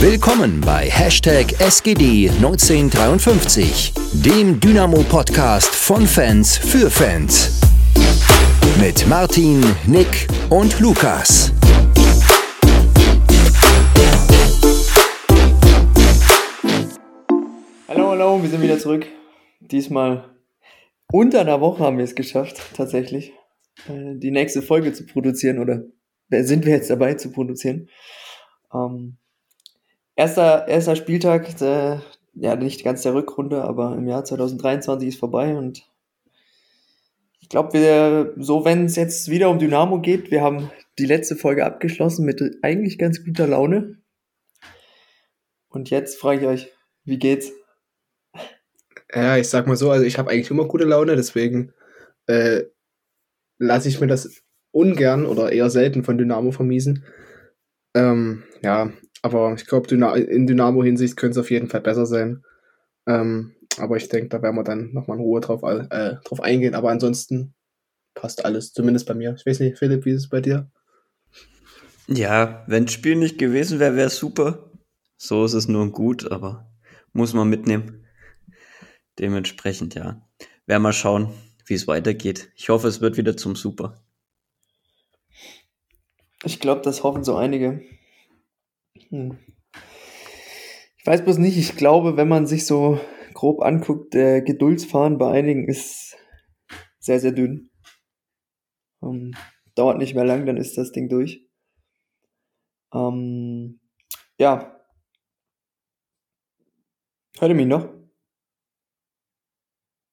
Willkommen bei Hashtag SGD1953, dem Dynamo-Podcast von Fans für Fans. Mit Martin, Nick und Lukas. Hallo, hallo, wir sind wieder zurück. Diesmal unter einer Woche haben wir es geschafft, tatsächlich, äh, die nächste Folge zu produzieren oder sind wir jetzt dabei zu produzieren. Ähm, erster, erster Spieltag, der, ja, nicht ganz der Rückrunde, aber im Jahr 2023 ist vorbei und ich glaube, wir, so wenn es jetzt wieder um Dynamo geht, wir haben die letzte Folge abgeschlossen mit eigentlich ganz guter Laune. Und jetzt frage ich euch, wie geht's? Ja, ich sag mal so, also ich habe eigentlich immer gute Laune, deswegen äh, lasse ich mir das ungern oder eher selten von Dynamo vermiesen. Ähm, ja, aber ich glaube, in Dynamo-Hinsicht könnte es auf jeden Fall besser sein. Ähm, aber ich denke, da werden wir dann nochmal in Ruhe drauf, äh, drauf eingehen. Aber ansonsten passt alles, zumindest bei mir. Ich weiß nicht, Philipp, wie ist es bei dir? Ja, wenn das Spiel nicht gewesen wäre, wäre es super. So ist es nur gut, aber muss man mitnehmen. Dementsprechend, ja. Werden wir schauen, wie es weitergeht. Ich hoffe, es wird wieder zum Super. Ich glaube, das hoffen so einige. Hm. Ich weiß bloß nicht, ich glaube, wenn man sich so grob anguckt, der Geduldsfahren bei einigen ist sehr, sehr dünn. Um, ähm, dauert nicht mehr lang, dann ist das Ding durch. Ähm, ja. Hört ihr mich noch?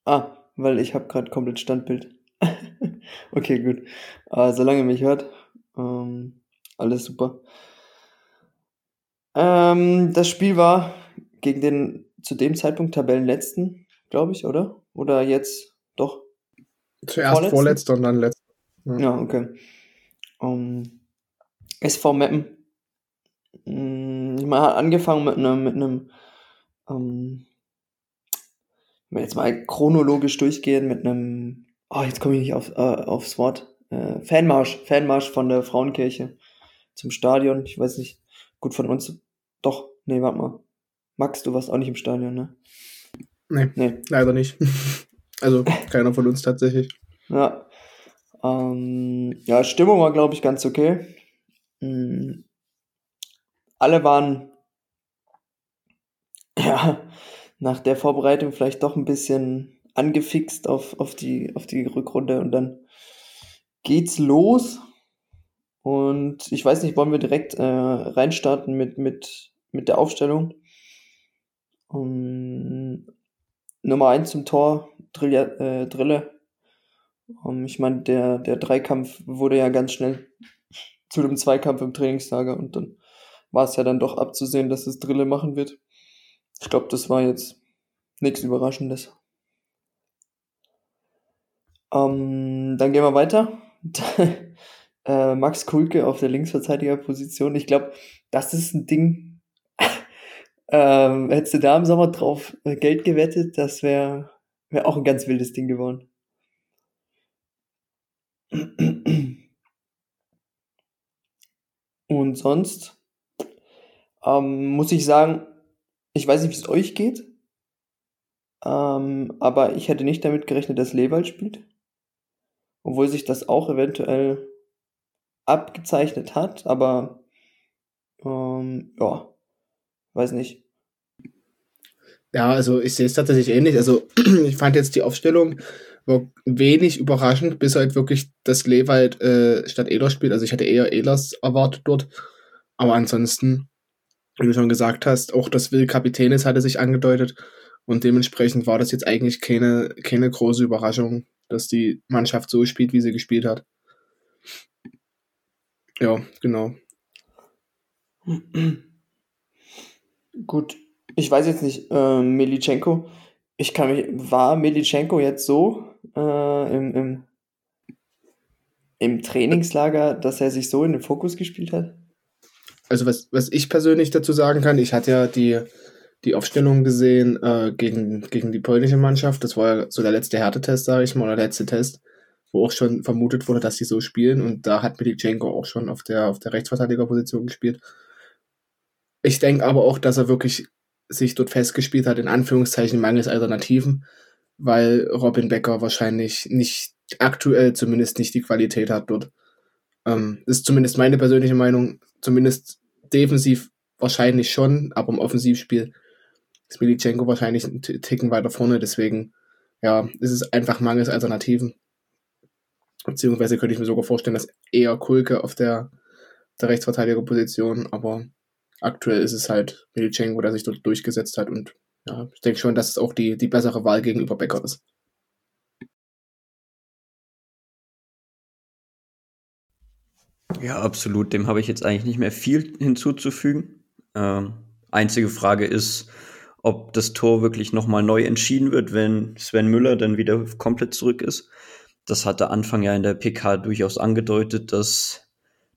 Ah, weil ich habe gerade komplett Standbild. okay, gut. Aber solange ihr mich hört, ähm, alles super. Ähm, das Spiel war gegen den zu dem Zeitpunkt Tabellenletzten, glaube ich, oder? Oder jetzt doch? Zuerst vorletzter und dann letzter. Ja, ja okay. Um, SV Meppen. Mm, man hat angefangen mit einem, mit einem ähm, wenn wir jetzt mal chronologisch durchgehen mit einem, oh, jetzt komme ich nicht auf, äh, aufs Wort, äh, Fanmarsch, Fanmarsch von der Frauenkirche zum Stadion. Ich weiß nicht, gut von uns. Nee, warte mal. Max, du warst auch nicht im Stadion, ne? Nee, nee. leider nicht. also keiner von uns tatsächlich. Ja. Ähm, ja, Stimmung war, glaube ich, ganz okay. Mhm. Alle waren ja nach der Vorbereitung vielleicht doch ein bisschen angefixt auf, auf, die, auf die Rückrunde und dann geht's los. Und ich weiß nicht, wollen wir direkt äh, reinstarten mit, mit, mit der Aufstellung? Um, Nummer 1 zum Tor, Drille. Äh, Drille. Um, ich meine, der, der Dreikampf wurde ja ganz schnell zu dem Zweikampf im Trainingslager und dann war es ja dann doch abzusehen, dass es Drille machen wird. Ich glaube, das war jetzt nichts Überraschendes. Ähm, dann gehen wir weiter. äh, Max Kulke auf der Linksverteidigerposition. Ich glaube, das ist ein Ding. Ähm, hättest du da im Sommer drauf äh, Geld gewettet, das wäre wär auch ein ganz wildes Ding geworden. Und sonst ähm, muss ich sagen, ich weiß nicht, wie es euch geht, ähm, aber ich hätte nicht damit gerechnet, dass Lewald spielt. Obwohl sich das auch eventuell abgezeichnet hat, aber ähm, ja, weiß nicht. Ja, also ich sehe es tatsächlich ähnlich. Also ich fand jetzt die Aufstellung wenig überraschend, bis halt wirklich das Lewald äh, statt Ehlers spielt. Also ich hätte eher Ehlers erwartet dort. Aber ansonsten wie du schon gesagt hast, auch das Will Kapitänis hatte sich angedeutet. Und dementsprechend war das jetzt eigentlich keine, keine große Überraschung, dass die Mannschaft so spielt, wie sie gespielt hat. Ja, genau. Gut, ich weiß jetzt nicht, äh, Militschenko, ich kann mich, war Militschenko jetzt so äh, im, im, im Trainingslager, dass er sich so in den Fokus gespielt hat? also was, was ich persönlich dazu sagen kann, ich hatte ja die, die Aufstellung gesehen äh, gegen, gegen die polnische Mannschaft. Das war ja so der letzte Härtetest, sage ich mal, oder der letzte Test, wo auch schon vermutet wurde, dass sie so spielen. Und da hat Militschenko auch schon auf der, auf der Rechtsverteidigerposition gespielt. Ich denke aber auch, dass er wirklich sich dort festgespielt hat, in Anführungszeichen mangels Alternativen, weil Robin Becker wahrscheinlich nicht aktuell zumindest nicht die Qualität hat dort. Ähm, das ist zumindest meine persönliche Meinung. Zumindest defensiv wahrscheinlich schon, aber im Offensivspiel ist Militschenko wahrscheinlich einen Ticken weiter vorne. Deswegen, ja, ist es einfach mangels Alternativen. Beziehungsweise könnte ich mir sogar vorstellen, dass eher Kulke auf der, der Rechtsverteidigerposition, aber aktuell ist es halt Militschenko, der sich dort durchgesetzt hat und ja, ich denke schon, dass es auch die, die bessere Wahl gegenüber Becker ist. Ja, absolut. Dem habe ich jetzt eigentlich nicht mehr viel hinzuzufügen. Ähm, einzige Frage ist, ob das Tor wirklich nochmal neu entschieden wird, wenn Sven Müller dann wieder komplett zurück ist. Das hat der Anfang ja in der PK durchaus angedeutet, dass,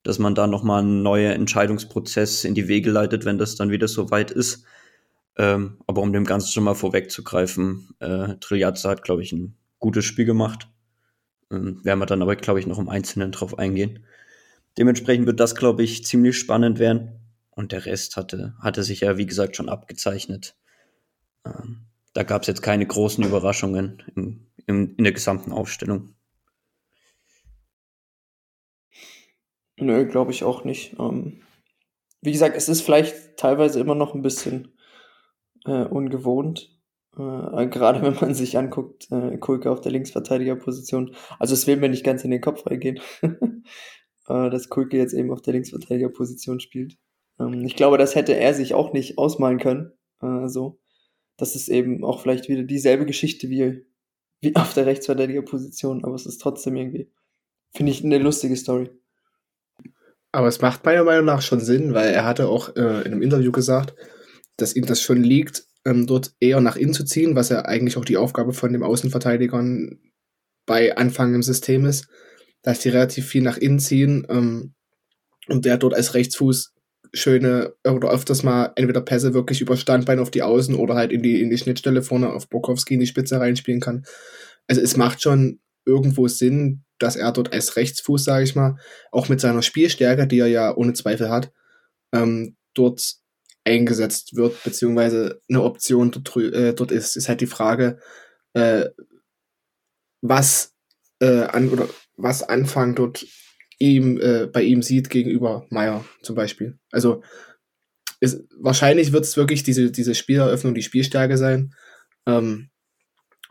dass man da nochmal einen neuen Entscheidungsprozess in die Wege leitet, wenn das dann wieder so weit ist. Ähm, aber um dem Ganzen schon mal vorwegzugreifen, äh, Triljazza hat, glaube ich, ein gutes Spiel gemacht. Ähm, werden wir dann aber, glaube ich, noch im Einzelnen drauf eingehen. Dementsprechend wird das, glaube ich, ziemlich spannend werden. Und der Rest hatte, hatte sich ja, wie gesagt, schon abgezeichnet. Ähm, da gab es jetzt keine großen Überraschungen im, im, in der gesamten Aufstellung. Nö, glaube ich auch nicht. Ähm, wie gesagt, es ist vielleicht teilweise immer noch ein bisschen äh, ungewohnt. Äh, gerade wenn man sich anguckt, äh, Kulke auf der Linksverteidigerposition. Also es will mir nicht ganz in den Kopf reingehen. äh, dass Kulke jetzt eben auf der Linksverteidigerposition spielt. Ähm, ich glaube, das hätte er sich auch nicht ausmalen können. Äh, so. Das ist eben auch vielleicht wieder dieselbe Geschichte wie, wie auf der Rechtsverteidigerposition, aber es ist trotzdem irgendwie, finde ich, eine lustige Story. Aber es macht meiner Meinung nach schon Sinn, weil er hatte auch äh, in einem Interview gesagt, dass ihm das schon liegt, ähm, dort eher nach innen zu ziehen, was ja eigentlich auch die Aufgabe von dem Außenverteidigern bei Anfang im System ist dass die relativ viel nach innen ziehen ähm, und der dort als Rechtsfuß schöne oder öfters mal entweder Pässe wirklich über Standbein auf die Außen oder halt in die, in die Schnittstelle vorne auf Bokowski in die Spitze reinspielen kann. Also es macht schon irgendwo Sinn, dass er dort als Rechtsfuß, sage ich mal, auch mit seiner Spielstärke, die er ja ohne Zweifel hat, ähm, dort eingesetzt wird, beziehungsweise eine Option dort, äh, dort ist. Ist halt die Frage, äh, was äh, an oder was Anfang dort ihm, äh, bei ihm sieht gegenüber Meier zum Beispiel. Also ist, wahrscheinlich wird es wirklich diese, diese Spieleröffnung, die Spielstärke sein. Ähm,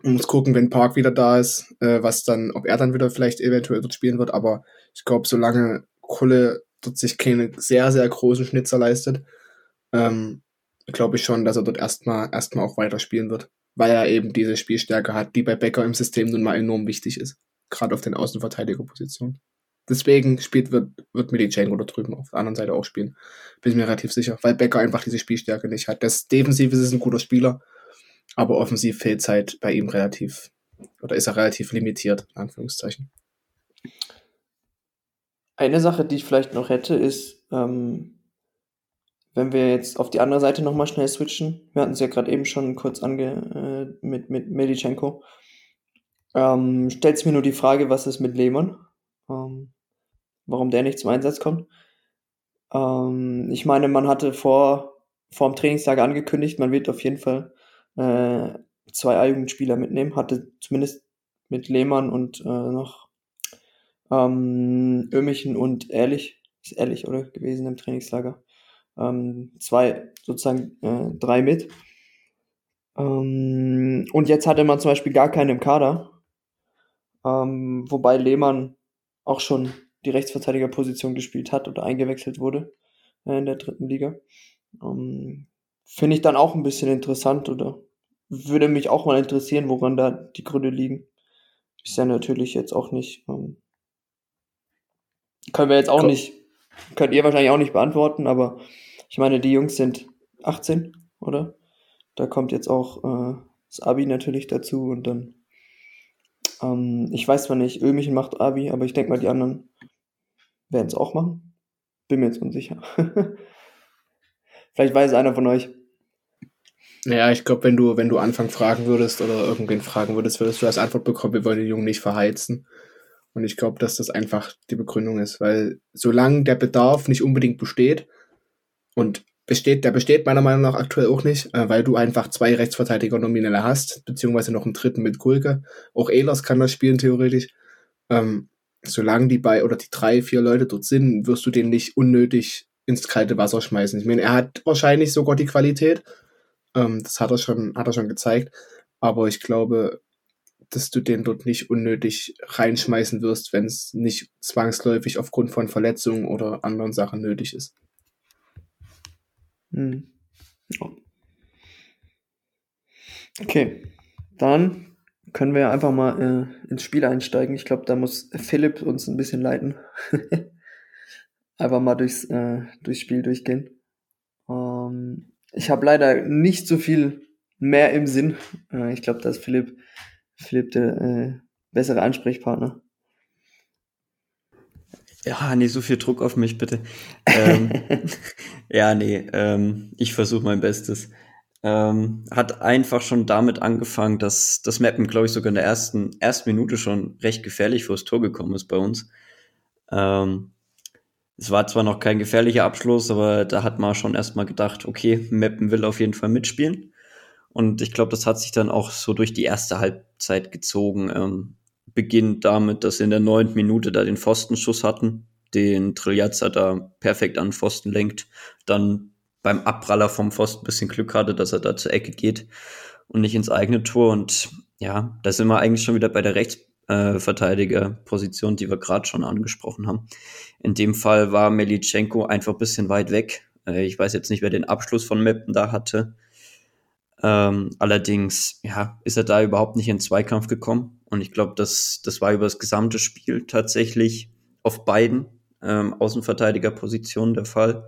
man muss gucken, wenn Park wieder da ist, äh, was dann, ob er dann wieder vielleicht eventuell dort spielen wird, aber ich glaube, solange Kulle dort sich keine sehr, sehr großen Schnitzer leistet, ähm, glaube ich schon, dass er dort erstmal erstmal auch weiter spielen wird, weil er eben diese Spielstärke hat, die bei Becker im System nun mal enorm wichtig ist gerade auf den Außenverteidigerpositionen. Deswegen spielt, wird, wird Militschenko da drüben auf der anderen Seite auch spielen. Bin ich mir relativ sicher, weil Becker einfach diese Spielstärke nicht hat. Das defensiv ist ein guter Spieler, aber offensiv fehlt halt bei ihm relativ, oder ist er relativ limitiert, in Anführungszeichen. Eine Sache, die ich vielleicht noch hätte, ist, ähm, wenn wir jetzt auf die andere Seite nochmal schnell switchen. Wir hatten es ja gerade eben schon kurz ange äh, mit, mit Medichenko. Ähm, stellt mir nur die Frage, was ist mit Lehmann? Ähm, warum der nicht zum Einsatz kommt. Ähm, ich meine, man hatte vor, vor dem Trainingstag angekündigt, man wird auf jeden Fall äh, zwei A-Jugendspieler mitnehmen, hatte zumindest mit Lehmann und äh, noch ähm, Ömichen und Ehrlich, ist Ehrlich, oder? Gewesen im Trainingslager. Ähm, zwei, sozusagen äh, drei mit. Ähm, und jetzt hatte man zum Beispiel gar keinen im Kader. Ähm, wobei Lehmann auch schon die Rechtsverteidigerposition gespielt hat oder eingewechselt wurde äh, in der dritten Liga. Ähm, Finde ich dann auch ein bisschen interessant oder würde mich auch mal interessieren, woran da die Gründe liegen. Ist ja natürlich jetzt auch nicht, ähm, können wir jetzt auch Komm. nicht, könnt ihr wahrscheinlich auch nicht beantworten, aber ich meine, die Jungs sind 18, oder? Da kommt jetzt auch äh, das Abi natürlich dazu und dann ähm, ich weiß zwar nicht, Ömichen macht Abi, aber ich denke mal, die anderen werden es auch machen. Bin mir jetzt unsicher. Vielleicht weiß einer von euch. Ja, ich glaube, wenn du, wenn du Anfang fragen würdest oder irgendwen fragen würdest, würdest du als Antwort bekommen, wir wollen den Jungen nicht verheizen. Und ich glaube, dass das einfach die Begründung ist, weil solange der Bedarf nicht unbedingt besteht und besteht, der besteht meiner Meinung nach aktuell auch nicht, äh, weil du einfach zwei Rechtsverteidiger nominelle hast, beziehungsweise noch einen dritten mit Kulke. Auch Ehlers kann das spielen, theoretisch. Ähm, solange die bei oder die drei, vier Leute dort sind, wirst du den nicht unnötig ins kalte Wasser schmeißen. Ich meine, er hat wahrscheinlich sogar die Qualität. Ähm, das hat er schon, hat er schon gezeigt. Aber ich glaube, dass du den dort nicht unnötig reinschmeißen wirst, wenn es nicht zwangsläufig aufgrund von Verletzungen oder anderen Sachen nötig ist. Hm. Okay, dann können wir einfach mal äh, ins Spiel einsteigen. Ich glaube, da muss Philipp uns ein bisschen leiten. einfach mal durchs, äh, durchs Spiel durchgehen. Ähm, ich habe leider nicht so viel mehr im Sinn. Äh, ich glaube, da ist Philipp, Philipp der äh, bessere Ansprechpartner. Ja, nee, so viel Druck auf mich, bitte. ähm, ja, nee, ähm, ich versuche mein Bestes. Ähm, hat einfach schon damit angefangen, dass das Mappen, glaube ich, sogar in der ersten, ersten Minute schon recht gefährlich vors Tor gekommen ist bei uns. Ähm, es war zwar noch kein gefährlicher Abschluss, aber da hat man schon erstmal gedacht, okay, Mappen will auf jeden Fall mitspielen. Und ich glaube, das hat sich dann auch so durch die erste Halbzeit gezogen. Ähm, beginnt damit, dass sie in der neunten Minute da den Pfostenschuss hatten, den Triljazza da perfekt an den Pfosten lenkt, dann beim Abpraller vom Pfosten ein bisschen Glück hatte, dass er da zur Ecke geht und nicht ins eigene Tor. Und ja, da sind wir eigentlich schon wieder bei der Rechtsverteidigerposition, äh, die wir gerade schon angesprochen haben. In dem Fall war Melitschenko einfach ein bisschen weit weg. Äh, ich weiß jetzt nicht, wer den Abschluss von Meppen da hatte. Ähm, allerdings, ja, ist er da überhaupt nicht in Zweikampf gekommen. Und ich glaube, das, das war über das gesamte Spiel tatsächlich auf beiden ähm, Außenverteidigerpositionen der Fall,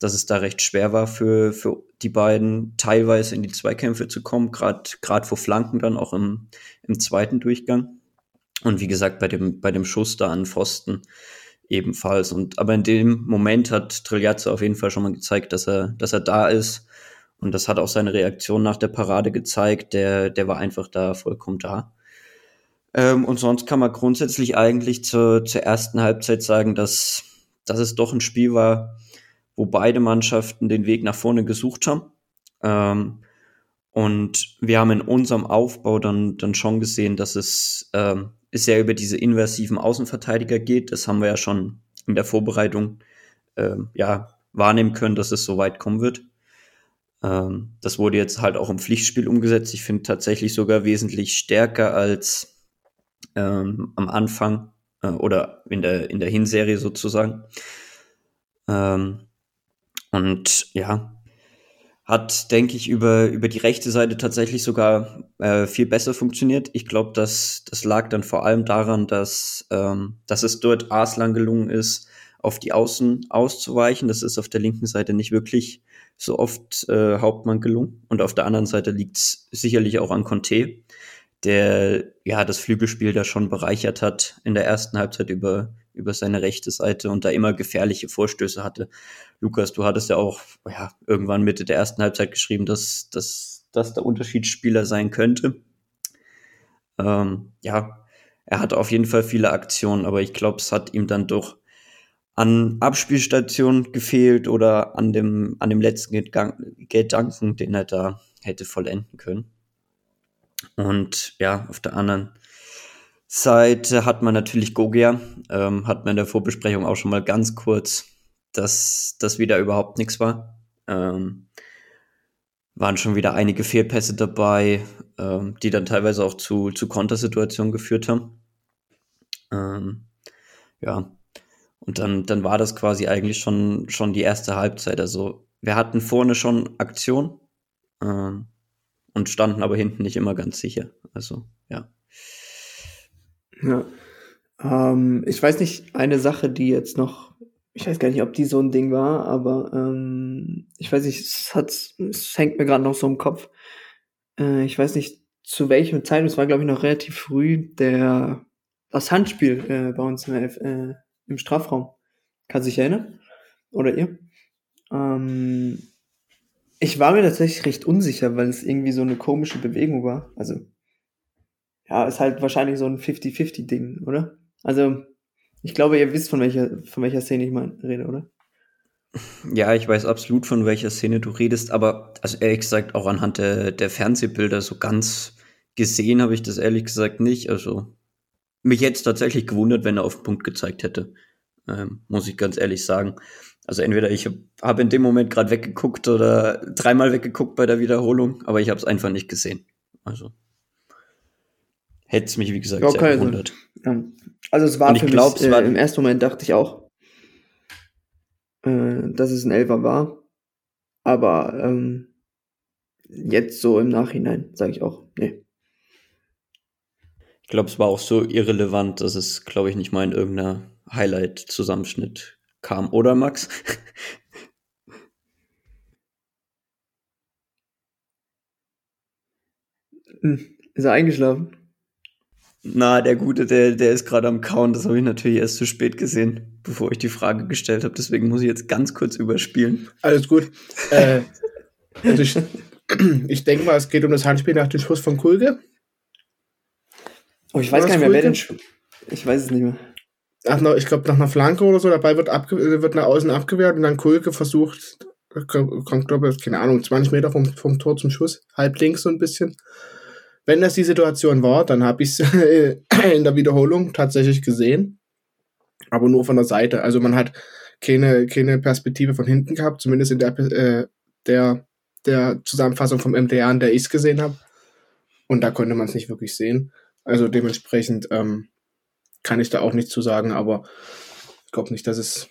dass es da recht schwer war für, für die beiden teilweise in die Zweikämpfe zu kommen, gerade vor Flanken dann auch im, im zweiten Durchgang. Und wie gesagt, bei dem, bei dem Schuss da an Pfosten ebenfalls. Und aber in dem Moment hat Triljazzo auf jeden Fall schon mal gezeigt, dass er, dass er da ist und das hat auch seine Reaktion nach der Parade gezeigt. Der, der war einfach da vollkommen da. Ähm, und sonst kann man grundsätzlich eigentlich zur, zur ersten Halbzeit sagen, dass, dass es doch ein Spiel war, wo beide Mannschaften den Weg nach vorne gesucht haben. Ähm, und wir haben in unserem Aufbau dann, dann schon gesehen, dass es ähm, sehr über diese inversiven Außenverteidiger geht. Das haben wir ja schon in der Vorbereitung ähm, ja, wahrnehmen können, dass es so weit kommen wird. Ähm, das wurde jetzt halt auch im Pflichtspiel umgesetzt. Ich finde tatsächlich sogar wesentlich stärker als ähm, am Anfang äh, oder in der, in der Hinserie sozusagen. Ähm, und ja, hat, denke ich, über, über die rechte Seite tatsächlich sogar äh, viel besser funktioniert. Ich glaube, dass das lag dann vor allem daran, dass, ähm, dass es dort Arslan gelungen ist, auf die Außen auszuweichen. Das ist auf der linken Seite nicht wirklich so oft äh, Hauptmann gelungen. Und auf der anderen Seite liegt es sicherlich auch an Conte, der ja das Flügelspiel da schon bereichert hat in der ersten Halbzeit über, über seine rechte Seite und da immer gefährliche Vorstöße hatte. Lukas, du hattest ja auch ja, irgendwann Mitte der ersten Halbzeit geschrieben, dass, dass, dass der Unterschiedsspieler sein könnte. Ähm, ja, er hat auf jeden Fall viele Aktionen, aber ich glaube, es hat ihm dann doch an Abspielstation gefehlt oder an dem, an dem letzten Gedanken, den er da hätte vollenden können. Und ja, auf der anderen Seite hat man natürlich Gogia, ähm, hat man in der Vorbesprechung auch schon mal ganz kurz, dass das wieder überhaupt nichts war. Ähm, waren schon wieder einige Fehlpässe dabei, ähm, die dann teilweise auch zu, zu Kontersituationen geführt haben. Ähm, ja, und dann, dann war das quasi eigentlich schon, schon die erste Halbzeit. Also wir hatten vorne schon Aktion äh, und standen aber hinten nicht immer ganz sicher. Also ja. Ja. Ähm, ich weiß nicht, eine Sache, die jetzt noch, ich weiß gar nicht, ob die so ein Ding war, aber ähm, ich weiß nicht, es, hat, es hängt mir gerade noch so im Kopf. Äh, ich weiß nicht, zu welchem Zeitpunkt, es war glaube ich noch relativ früh, der das Handspiel äh, bei uns der, äh, im Strafraum. Kann sich erinnern? Oder ihr? Ähm, ich war mir tatsächlich recht unsicher, weil es irgendwie so eine komische Bewegung war. Also, ja, ist halt wahrscheinlich so ein 50-50-Ding, oder? Also, ich glaube, ihr wisst, von welcher, von welcher Szene ich mal rede, oder? Ja, ich weiß absolut, von welcher Szene du redest, aber also ehrlich gesagt auch anhand der, der Fernsehbilder so ganz gesehen habe ich das ehrlich gesagt nicht. Also mich jetzt tatsächlich gewundert, wenn er auf den Punkt gezeigt hätte, ähm, muss ich ganz ehrlich sagen. Also entweder ich habe hab in dem Moment gerade weggeguckt oder dreimal weggeguckt bei der Wiederholung, aber ich habe es einfach nicht gesehen. Also hätte es mich, wie gesagt, Okay, sehr also- gewundert. Ja. Also es war Und ich für glaub, mich, es war- äh, im ersten Moment dachte ich auch, äh, dass es ein Elfer war. Aber ähm, jetzt so im Nachhinein sage ich auch, nee. Ich glaube, es war auch so irrelevant, dass es, glaube ich, nicht mal in irgendeiner Highlight-Zusammenschnitt kam. Oder, Max? Hm, Ist er eingeschlafen? Na, der Gute, der, der ist gerade am Kauen. Das habe ich natürlich erst zu spät gesehen, bevor ich die Frage gestellt habe. Deswegen muss ich jetzt ganz kurz überspielen. Alles gut. äh, also ich, ich denke mal, es geht um das Handspiel nach dem Schuss von Kulge. Oh, ich weiß gar nicht mehr, wer den. Fulke? Sch- Ich weiß es nicht mehr. Einer, ich glaube, nach einer Flanke oder so, dabei wird, abge wird nach außen abgewehrt und dann Kulke versucht, kommt, glaube ich, keine Ahnung, 20 Meter vom, vom Tor zum Schuss, halb links so ein bisschen. Wenn das die Situation war, dann habe ich es in der Wiederholung tatsächlich gesehen, aber nur von der Seite. Also man hat keine, keine Perspektive von hinten gehabt, zumindest in der, äh, der, der Zusammenfassung vom MDR, in der ich es gesehen habe. Und da konnte man es nicht wirklich sehen. Also dementsprechend ähm, kann ich da auch nichts zu sagen, aber ich glaube nicht, dass es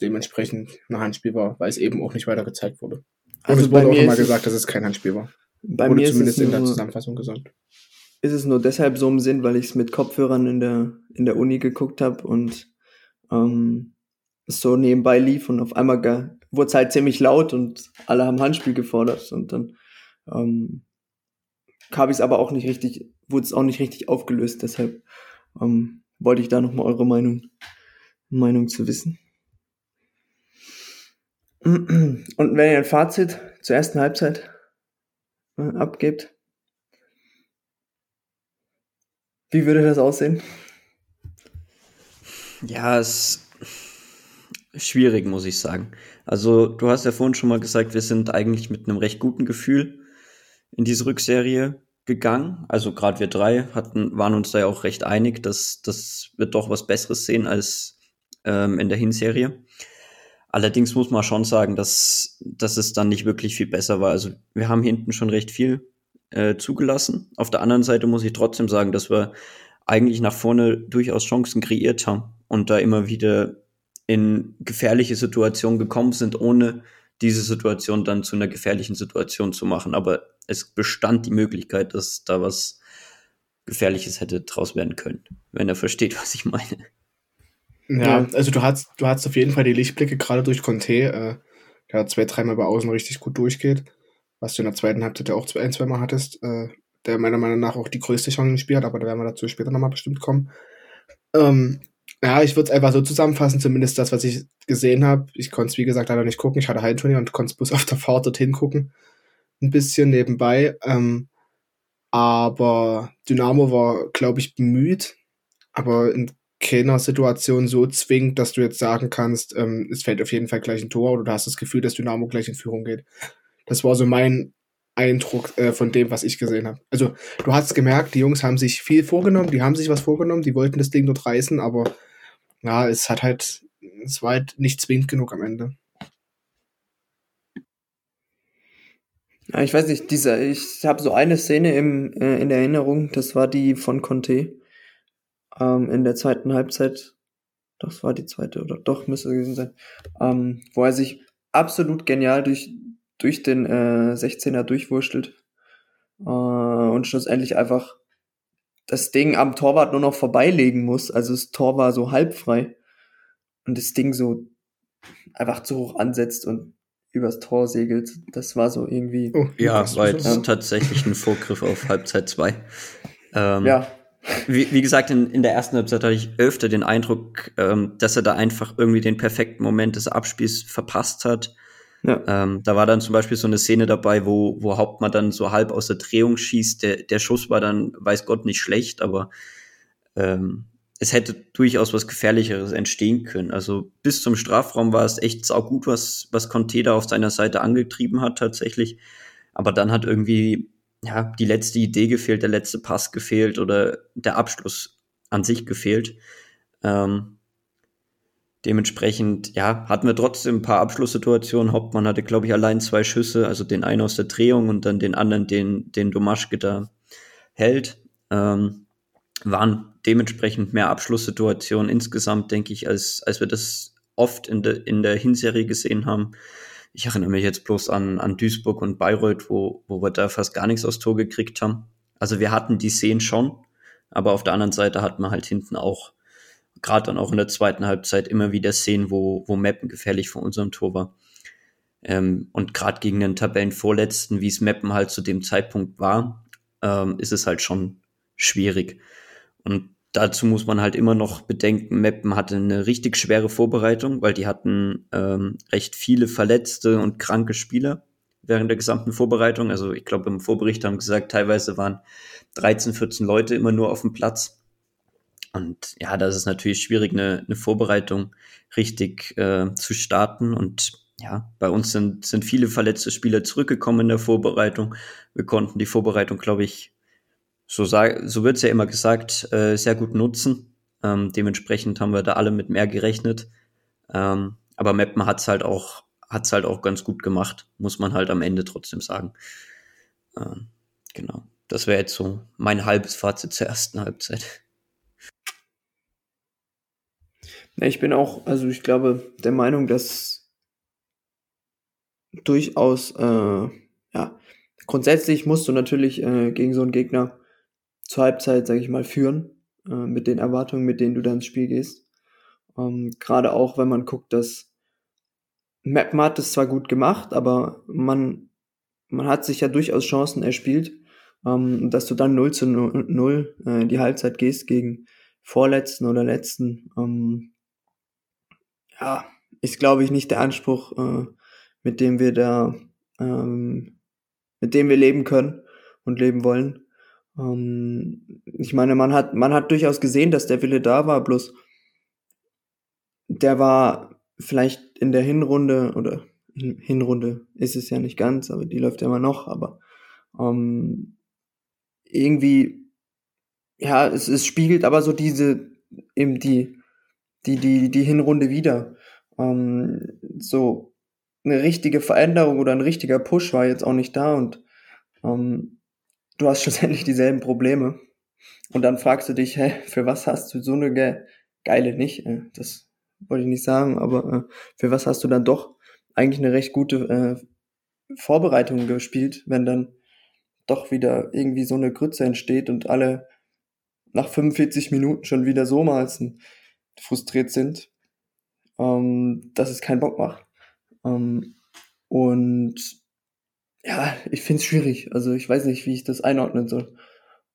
dementsprechend ein Handspiel war, weil es eben auch nicht weiter gezeigt wurde. Und Also es wurde auch es- gesagt, dass es kein Handspiel war. Bei wurde mir ist es, zumindest in der nur, Zusammenfassung gesagt. ist es nur deshalb so im Sinn, weil ich es mit Kopfhörern in der, in der Uni geguckt habe und ähm, es so nebenbei lief und auf einmal wurde es halt ziemlich laut und alle haben Handspiel gefordert und dann ähm, habe ich es aber auch nicht richtig, wurde es auch nicht richtig aufgelöst, deshalb ähm, wollte ich da nochmal eure Meinung, Meinung zu wissen. Und wenn ihr ein Fazit zur ersten Halbzeit äh, abgebt, wie würde das aussehen? Ja, es ist schwierig, muss ich sagen. Also, du hast ja vorhin schon mal gesagt, wir sind eigentlich mit einem recht guten Gefühl in diese Rückserie gegangen. Also, gerade wir drei hatten, waren uns da ja auch recht einig, dass, dass wir doch was Besseres sehen als ähm, in der Hinserie. Allerdings muss man schon sagen, dass, dass es dann nicht wirklich viel besser war. Also, wir haben hinten schon recht viel äh, zugelassen. Auf der anderen Seite muss ich trotzdem sagen, dass wir eigentlich nach vorne durchaus Chancen kreiert haben und da immer wieder in gefährliche Situationen gekommen sind, ohne diese Situation dann zu einer gefährlichen Situation zu machen. Aber es bestand die Möglichkeit, dass da was Gefährliches hätte draus werden können, wenn er versteht, was ich meine. Ja, Ja. also du hast, du hast auf jeden Fall die Lichtblicke, gerade durch Conte, äh, der zwei, dreimal bei Außen richtig gut durchgeht, was du in der zweiten Halbzeit ja auch zwei, ein, zweimal hattest, äh, der meiner Meinung nach auch die größte Chance im Spiel hat, aber da werden wir dazu später nochmal bestimmt kommen. Ähm, ja, ich würde es einfach so zusammenfassen, zumindest das, was ich gesehen habe. Ich konnte es, wie gesagt, leider nicht gucken. Ich hatte Heimturnier und konnte es bloß auf der Fahrt dorthin gucken. Ein bisschen nebenbei. Ähm, aber Dynamo war, glaube ich, bemüht, aber in keiner Situation so zwingend, dass du jetzt sagen kannst, ähm, es fällt auf jeden Fall gleich ein Tor oder du hast das Gefühl, dass Dynamo gleich in Führung geht. Das war so mein Eindruck äh, von dem, was ich gesehen habe. Also du hast gemerkt, die Jungs haben sich viel vorgenommen, die haben sich was vorgenommen, die wollten das Ding dort reißen, aber ja, es hat halt, es war halt nicht zwingend genug am Ende. Ich weiß nicht, dieser, ich habe so eine Szene im, äh, in Erinnerung, das war die von Conte ähm, in der zweiten Halbzeit. Das war die zweite, oder doch, müsste gewesen sein. Ähm, wo er sich absolut genial durch, durch den äh, 16er durchwurschtelt äh, und schlussendlich einfach das Ding am Torwart nur noch vorbeilegen muss. Also das Tor war so halb frei und das Ding so einfach zu hoch ansetzt und übers Tor segelt. Das war so irgendwie. Oh, Ja, war jetzt tatsächlich ein Vorgriff auf Halbzeit 2. Ähm, Ja, Wie, wie gesagt, in, in der ersten Halbzeit hatte ich öfter den Eindruck, ähm, dass er da einfach irgendwie den perfekten Moment des Abspiels verpasst hat. ja. Ähm, da war dann zum Beispiel so eine Szene dabei, wo, wo Hauptmann dann so halb aus der Drehung schießt. Der, der Schuss war dann, weiß Gott, nicht schlecht, aber ähm, es hätte durchaus was Gefährlicheres entstehen können. Also bis zum Strafraum war es echt saugut, was, was Conte da auf seiner Seite angetrieben hat tatsächlich. Aber dann hat irgendwie ja, die letzte Idee gefehlt, der letzte Pass gefehlt oder der Abschluss an sich gefehlt. Ähm, dementsprechend, ja, hatten wir trotzdem ein paar Abschlusssituationen. Hauptmann hatte, glaube ich, allein zwei Schüsse, also den einen aus der Drehung und dann den anderen, den, den Domaschke da hält. Ähm, waren dementsprechend mehr Abschlusssituationen insgesamt, denke ich, als, als wir das oft in, de, in der Hinserie gesehen haben. Ich erinnere mich jetzt bloß an, an Duisburg und Bayreuth, wo, wo wir da fast gar nichts aufs Tor gekriegt haben. Also wir hatten die Szenen schon, aber auf der anderen Seite hatten wir halt hinten auch, gerade dann auch in der zweiten Halbzeit, immer wieder Szenen, wo, wo Meppen gefährlich vor unserem Tor war. Ähm, und gerade gegen den Tabellenvorletzten, wie es Meppen halt zu dem Zeitpunkt war, ähm, ist es halt schon schwierig. Und dazu muss man halt immer noch bedenken, Meppen hatte eine richtig schwere Vorbereitung, weil die hatten ähm, recht viele verletzte und kranke Spieler während der gesamten Vorbereitung. Also ich glaube, im Vorbericht haben gesagt, teilweise waren 13, 14 Leute immer nur auf dem Platz. Und ja, das ist natürlich schwierig, eine, eine Vorbereitung richtig äh, zu starten. Und ja, bei uns sind, sind viele verletzte Spieler zurückgekommen in der Vorbereitung. Wir konnten die Vorbereitung, glaube ich, so, so wird's ja immer gesagt, äh, sehr gut nutzen. Ähm, dementsprechend haben wir da alle mit mehr gerechnet. Ähm, aber Meppen hat's halt auch, hat's halt auch ganz gut gemacht, muss man halt am Ende trotzdem sagen. Ähm, genau. Das wäre jetzt so mein halbes Fazit zur ersten Halbzeit. Ich bin auch, also ich glaube, der Meinung, dass durchaus, äh, ja, grundsätzlich musst du natürlich äh, gegen so einen Gegner zur Halbzeit, sage ich mal, führen äh, mit den Erwartungen, mit denen du da ins Spiel gehst. Ähm, Gerade auch, wenn man guckt, dass Mappen hat es zwar gut gemacht, aber man, man hat sich ja durchaus Chancen erspielt, ähm, dass du dann 0 zu 0 äh, die Halbzeit gehst gegen Vorletzten oder Letzten. Ähm, ja, ist, glaube ich, nicht der Anspruch, äh, mit dem wir da, ähm, mit dem wir leben können und leben wollen. Ähm, ich meine, man hat, man hat durchaus gesehen, dass der Wille da war, bloß der war vielleicht in der Hinrunde oder Hinrunde ist es ja nicht ganz, aber die läuft ja immer noch, aber ähm, irgendwie, ja, es, es spiegelt aber so diese, eben die, die, die, die Hinrunde wieder. Ähm, so eine richtige Veränderung oder ein richtiger Push war jetzt auch nicht da und ähm, du hast schlussendlich dieselben Probleme. Und dann fragst du dich, hä, für was hast du so eine ge geile nicht? Äh, das wollte ich nicht sagen, aber äh, für was hast du dann doch eigentlich eine recht gute äh, Vorbereitung gespielt, wenn dann doch wieder irgendwie so eine Grütze entsteht und alle nach 45 Minuten schon wieder so malzen frustriert sind, ähm, dass es keinen Bock macht. Ähm, und ja, ich finde es schwierig. Also ich weiß nicht, wie ich das einordnen soll.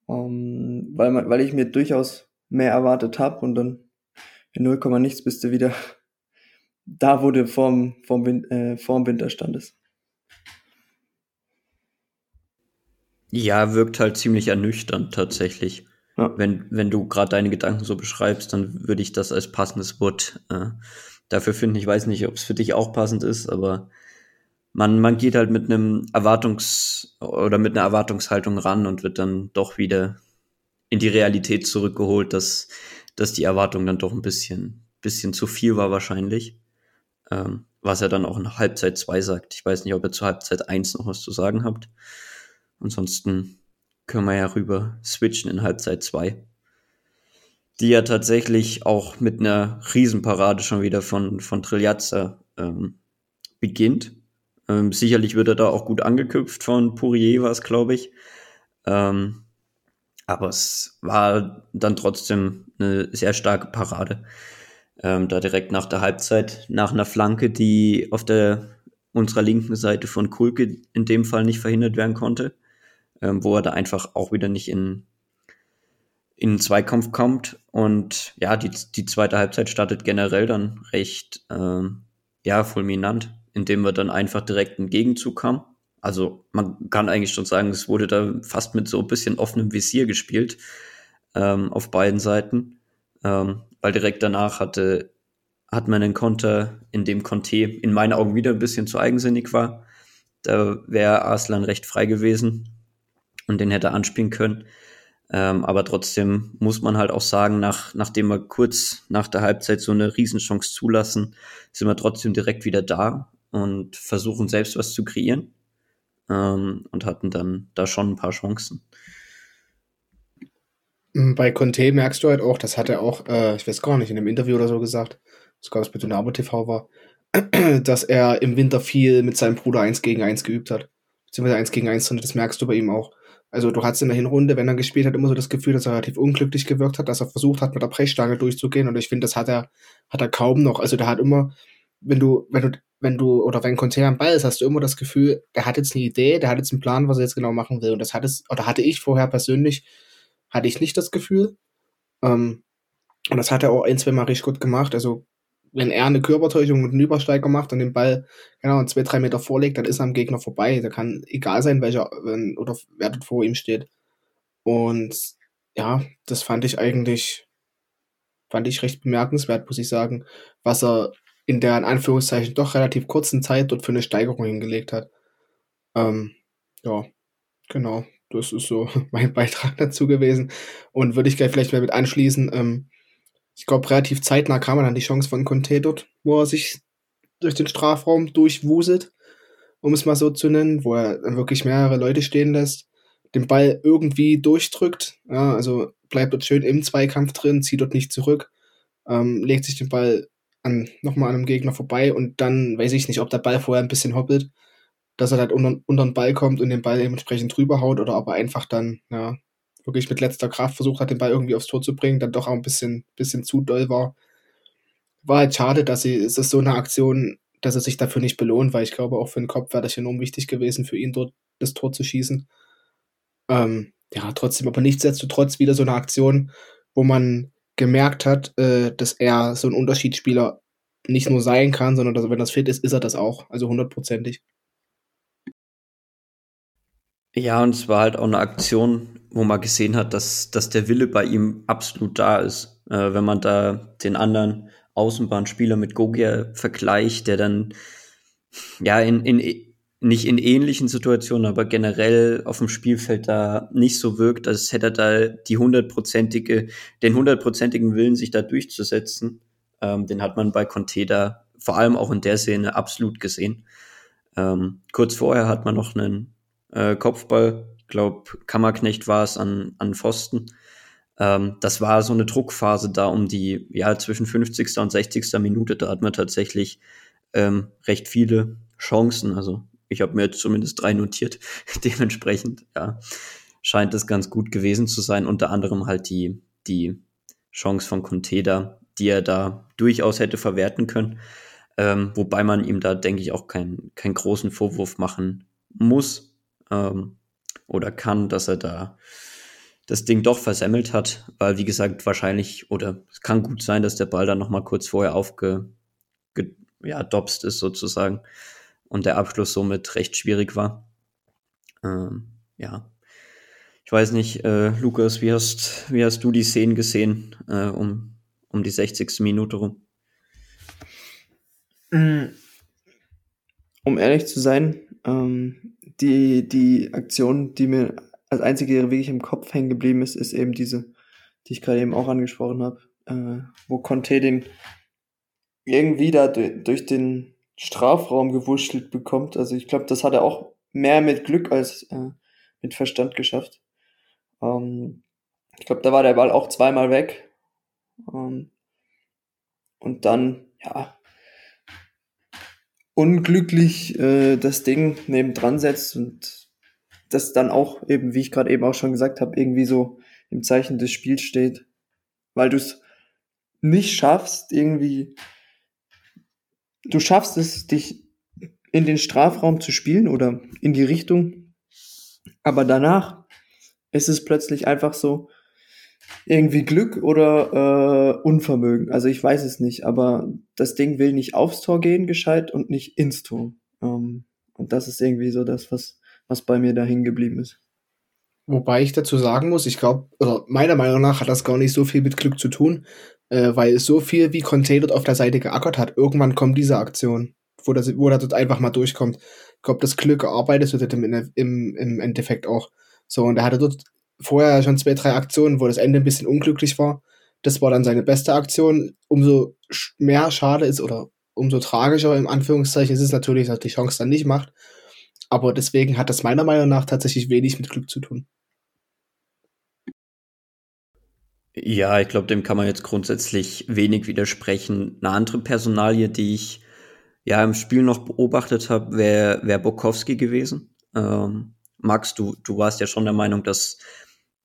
Ähm, weil, man, weil ich mir durchaus mehr erwartet habe und dann in 0, nichts bist du wieder da, wo du vorm, vorm, äh, vorm Winter standest. Ja, wirkt halt ziemlich ernüchternd tatsächlich. Ja. Wenn, wenn du gerade deine Gedanken so beschreibst, dann würde ich das als passendes Wort äh, dafür finden. Ich weiß nicht, ob es für dich auch passend ist, aber man, man geht halt mit einem Erwartungs- oder mit einer Erwartungshaltung ran und wird dann doch wieder in die Realität zurückgeholt, dass, dass die Erwartung dann doch ein bisschen, bisschen zu viel war wahrscheinlich. Ähm, was er dann auch in Halbzeit 2 sagt. Ich weiß nicht, ob ihr zur Halbzeit 1 noch was zu sagen habt. Ansonsten können wir ja rüber switchen in Halbzeit 2. Die ja tatsächlich auch mit einer Riesenparade schon wieder von, von Triljazza ähm, beginnt. Ähm, sicherlich wird er da auch gut angeköpft von Pourier, war es, glaube ich. Ähm, aber es war dann trotzdem eine sehr starke Parade. Ähm, da direkt nach der Halbzeit, nach einer Flanke, die auf der unserer linken Seite von Kulke in dem Fall nicht verhindert werden konnte, ähm, wo er da einfach auch wieder nicht in, in den Zweikampf kommt. Und ja, die, die zweite Halbzeit startet generell dann recht ähm, ja, fulminant indem wir dann einfach direkt einen Gegenzug haben. Also man kann eigentlich schon sagen, es wurde da fast mit so ein bisschen offenem Visier gespielt ähm, auf beiden Seiten. ähm, weil direkt danach hatte, hat man einen Konter, in dem Conte in meinen Augen wieder ein bisschen zu eigensinnig war. Da wäre Arslan recht frei gewesen und den hätte anspielen können. Ähm, aber trotzdem muss man halt auch sagen, nach, nachdem wir kurz nach der Halbzeit so eine Riesenchance zulassen, sind wir trotzdem direkt wieder da und versuchen selbst was zu kreieren ähm, und hatten dann da schon ein paar Chancen. Bei Conte merkst du halt auch, das hat er auch, äh, ich weiß gar nicht, in einem Interview oder so gesagt, sogar was bei Dynamo TV war, dass er im Winter viel mit seinem Bruder 1 gegen 1 geübt hat. Beziehungsweise 1 gegen 1, das merkst du bei ihm auch. Also du hattest in der Hinrunde, wenn er gespielt hat, immer so das Gefühl, dass er relativ unglücklich gewirkt hat, dass er versucht hat, mit der Brechstange durchzugehen. Und ich finde, das hat er, hat er kaum noch. Also der hat immer, wenn du, wenn du, wenn du, oder wenn Conte am Ball ist, hast du immer das Gefühl, der hat jetzt eine Idee, der hat jetzt einen Plan, was er jetzt genau machen will. Und das hat es, oder hatte ich vorher persönlich, hatte ich nicht das Gefühl. Ähm, und das hat er auch ein, zwei Mal richtig gut gemacht. Also wenn er eine Körpertäuschung mit einem Übersteiger macht und den Ball genau zwei, drei Meter vorlegt, dann ist er am Gegner vorbei. Da kann egal sein, welcher wenn, oder wer dort vor ihm steht. Und ja, das fand ich eigentlich, fand ich recht bemerkenswert, muss ich sagen, was er in der in Anführungszeichen doch relativ kurzen Zeit dort für eine Steigerung hingelegt hat. Ähm, ja, genau. Das ist so mein Beitrag dazu gewesen. Und würde ich gleich vielleicht mal mit anschließen. Ähm, ich glaube, relativ zeitnah kam dann die Chance von Conte dort, wo er sich durch den Strafraum durchwuselt, um es mal so zu nennen, wo er dann wirklich mehrere Leute stehen lässt, den Ball irgendwie durchdrückt, ja, also bleibt dort schön im Zweikampf drin, zieht dort nicht zurück, ähm, legt sich den Ball an, nochmal an einem Gegner vorbei und dann weiß ich nicht, ob der Ball vorher ein bisschen hoppelt, dass er dann unter, unter den Ball kommt und den Ball dementsprechend drüber haut oder ob er einfach dann, ja, wirklich mit letzter Kraft versucht hat, den Ball irgendwie aufs Tor zu bringen, dann doch auch ein bisschen, bisschen zu doll war. War halt schade, dass sie, es ist so eine Aktion, dass er sich dafür nicht belohnt, weil ich glaube, auch für den Kopf wäre das enorm wichtig gewesen, für ihn dort das Tor zu schießen. Ähm, ja, trotzdem, aber nichtsdestotrotz wieder so eine Aktion, wo man gemerkt hat, äh, dass er so ein Unterschiedsspieler nicht nur sein kann, sondern dass, wenn das fit ist, ist er das auch. Also hundertprozentig. Ja, und es war halt auch eine Aktion, wo man gesehen hat, dass, dass der Wille bei ihm absolut da ist. Äh, wenn man da den anderen Außenbahnspieler mit Gogia vergleicht, der dann ja in, in nicht in ähnlichen Situationen, aber generell auf dem Spielfeld da nicht so wirkt, als hätte er da die hundertprozentige, den hundertprozentigen Willen, sich da durchzusetzen. Ähm, den hat man bei Conte da vor allem auch in der Szene absolut gesehen. Ähm, kurz vorher hat man noch einen äh, Kopfball, glaube Kammerknecht war es an, an Pfosten. Ähm, das war so eine Druckphase da um die, ja, zwischen 50. und 60. Minute. Da hat man tatsächlich ähm, recht viele Chancen. Also ich habe mir jetzt zumindest drei notiert. Dementsprechend, ja, scheint es ganz gut gewesen zu sein. Unter anderem halt die, die Chance von Conteda, die er da durchaus hätte verwerten können. Ähm, wobei man ihm da, denke ich, auch keinen keinen großen Vorwurf machen muss ähm, oder kann, dass er da das Ding doch versemmelt hat, weil wie gesagt wahrscheinlich oder es kann gut sein, dass der Ball dann noch mal kurz vorher aufge ja, ist sozusagen und der Abschluss somit recht schwierig war. Ähm, ja, ich weiß nicht, äh, Lukas, wie hast, wie hast du die Szenen gesehen äh, um, um die 60. Minute rum? Mm. Um ehrlich zu sein, ähm, die, die Aktion, die mir als einzige wirklich im Kopf hängen geblieben ist, ist eben diese, die ich gerade eben auch angesprochen habe, äh, wo Conte den irgendwie da durch den Strafraum gewurschtelt bekommt. Also ich glaube, das hat er auch mehr mit Glück als äh, mit Verstand geschafft. Ähm, ich glaube, da war der Ball auch zweimal weg. Ähm, und dann, ja, unglücklich äh, das Ding nebendran setzt und das dann auch eben, wie ich gerade eben auch schon gesagt habe, irgendwie so im Zeichen des Spiels steht, weil du es nicht schaffst, irgendwie, du schaffst es, dich in den Strafraum zu spielen oder in die Richtung, aber danach ist es plötzlich einfach so, irgendwie Glück oder äh, Unvermögen. Also ich weiß es nicht, aber das Ding will nicht aufs Tor gehen, gescheit, und nicht ins Tor. Ähm, und das ist irgendwie so das, was, was bei mir da hängen geblieben ist. Wobei ich dazu sagen muss, ich glaube, oder meiner Meinung nach hat das gar nicht so viel mit Glück zu tun, Äh, weil so viel wie dort auf der Seite geackert hat, irgendwann kommt diese Aktion, wo, das, wo er dort einfach mal durchkommt. Ich glaube, das Glück erarbeitet wird im, im, im Endeffekt auch. So, und er hatte dort vorher schon zwei, drei Aktionen, wo das Ende ein bisschen unglücklich war. Das war dann seine beste Aktion. Umso mehr schade ist oder umso tragischer im Anführungszeichen ist es natürlich, dass er die Chance dann nicht macht. Aber deswegen hat das meiner Meinung nach tatsächlich wenig mit Glück zu tun. Ja, ich glaube, dem kann man jetzt grundsätzlich wenig widersprechen. Eine andere Personalie, die ich ja im Spiel noch beobachtet habe, wäre wär Bokowski gewesen. Ähm, Max, du, du warst ja schon der Meinung, dass,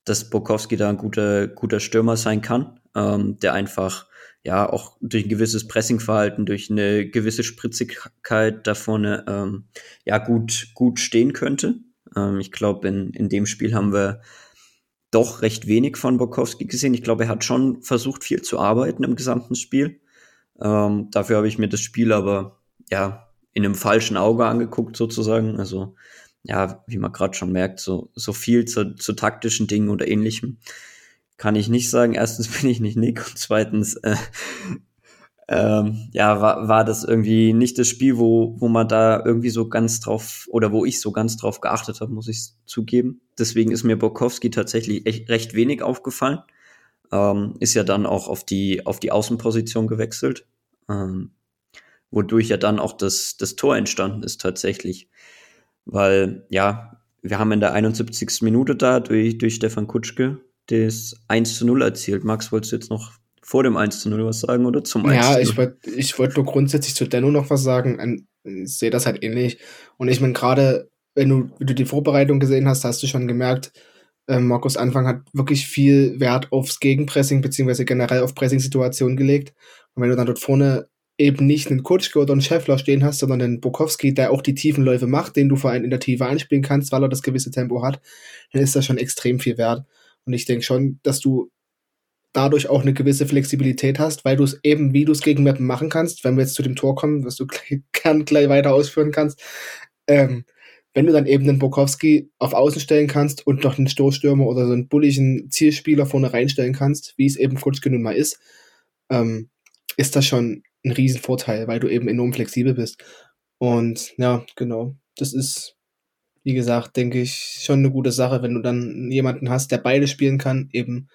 dass Bokowski da ein guter, guter Stürmer sein kann, ähm, der einfach ja auch durch ein gewisses Pressingverhalten, durch eine gewisse Spritzigkeit da vorne ähm, ja gut, gut stehen könnte. Ähm, ich glaube, in, in dem Spiel haben wir doch recht wenig von Bokowski gesehen. Ich glaube, er hat schon versucht, viel zu arbeiten im gesamten Spiel. Ähm, dafür habe ich mir das Spiel aber ja in einem falschen Auge angeguckt, sozusagen. Also, ja, wie man gerade schon merkt, so, so viel zu, zu taktischen Dingen oder ähnlichem kann ich nicht sagen. Erstens bin ich nicht Nick und zweitens äh, ähm, ja, war, war das irgendwie nicht das Spiel, wo, wo man da irgendwie so ganz drauf oder wo ich so ganz drauf geachtet habe, muss ich zugeben. Deswegen ist mir Borkowski tatsächlich echt recht wenig aufgefallen. Ähm, ist ja dann auch auf die, auf die Außenposition gewechselt, ähm, wodurch ja dann auch das, das Tor entstanden ist tatsächlich. Weil, ja, wir haben in der 71. Minute da durch, durch Stefan Kutschke das 1 zu 0 erzielt. Max, wolltest du jetzt noch vor dem 1 zu 0 was sagen oder zum 1 Ja, ich wollte ich wollt nur grundsätzlich zu Denno noch was sagen. Ich sehe das halt ähnlich. Und ich meine, gerade wenn du, wenn du die Vorbereitung gesehen hast, hast du schon gemerkt, äh, Markus Anfang hat wirklich viel Wert aufs Gegenpressing, beziehungsweise generell auf Pressing-Situationen gelegt. Und wenn du dann dort vorne eben nicht einen Kutschke oder einen Scheffler stehen hast, sondern einen Bukowski, der auch die tiefen Läufe macht, den du vor allem in der Tiefe anspielen kannst, weil er das gewisse Tempo hat, dann ist das schon extrem viel wert. Und ich denke schon, dass du dadurch auch eine gewisse Flexibilität hast, weil du es eben, wie du es gegen Mappen machen kannst, wenn wir jetzt zu dem Tor kommen, was du gern gleich weiter ausführen kannst, ähm, wenn du dann eben den Bokowski auf Außen stellen kannst und noch einen Stoßstürmer oder so einen bulligen Zielspieler vorne reinstellen kannst, wie es eben Kutschke nun mal ist, ähm, ist das schon ein Riesenvorteil, weil du eben enorm flexibel bist. Und ja, genau, das ist, wie gesagt, denke ich, schon eine gute Sache, wenn du dann jemanden hast, der beide spielen kann, eben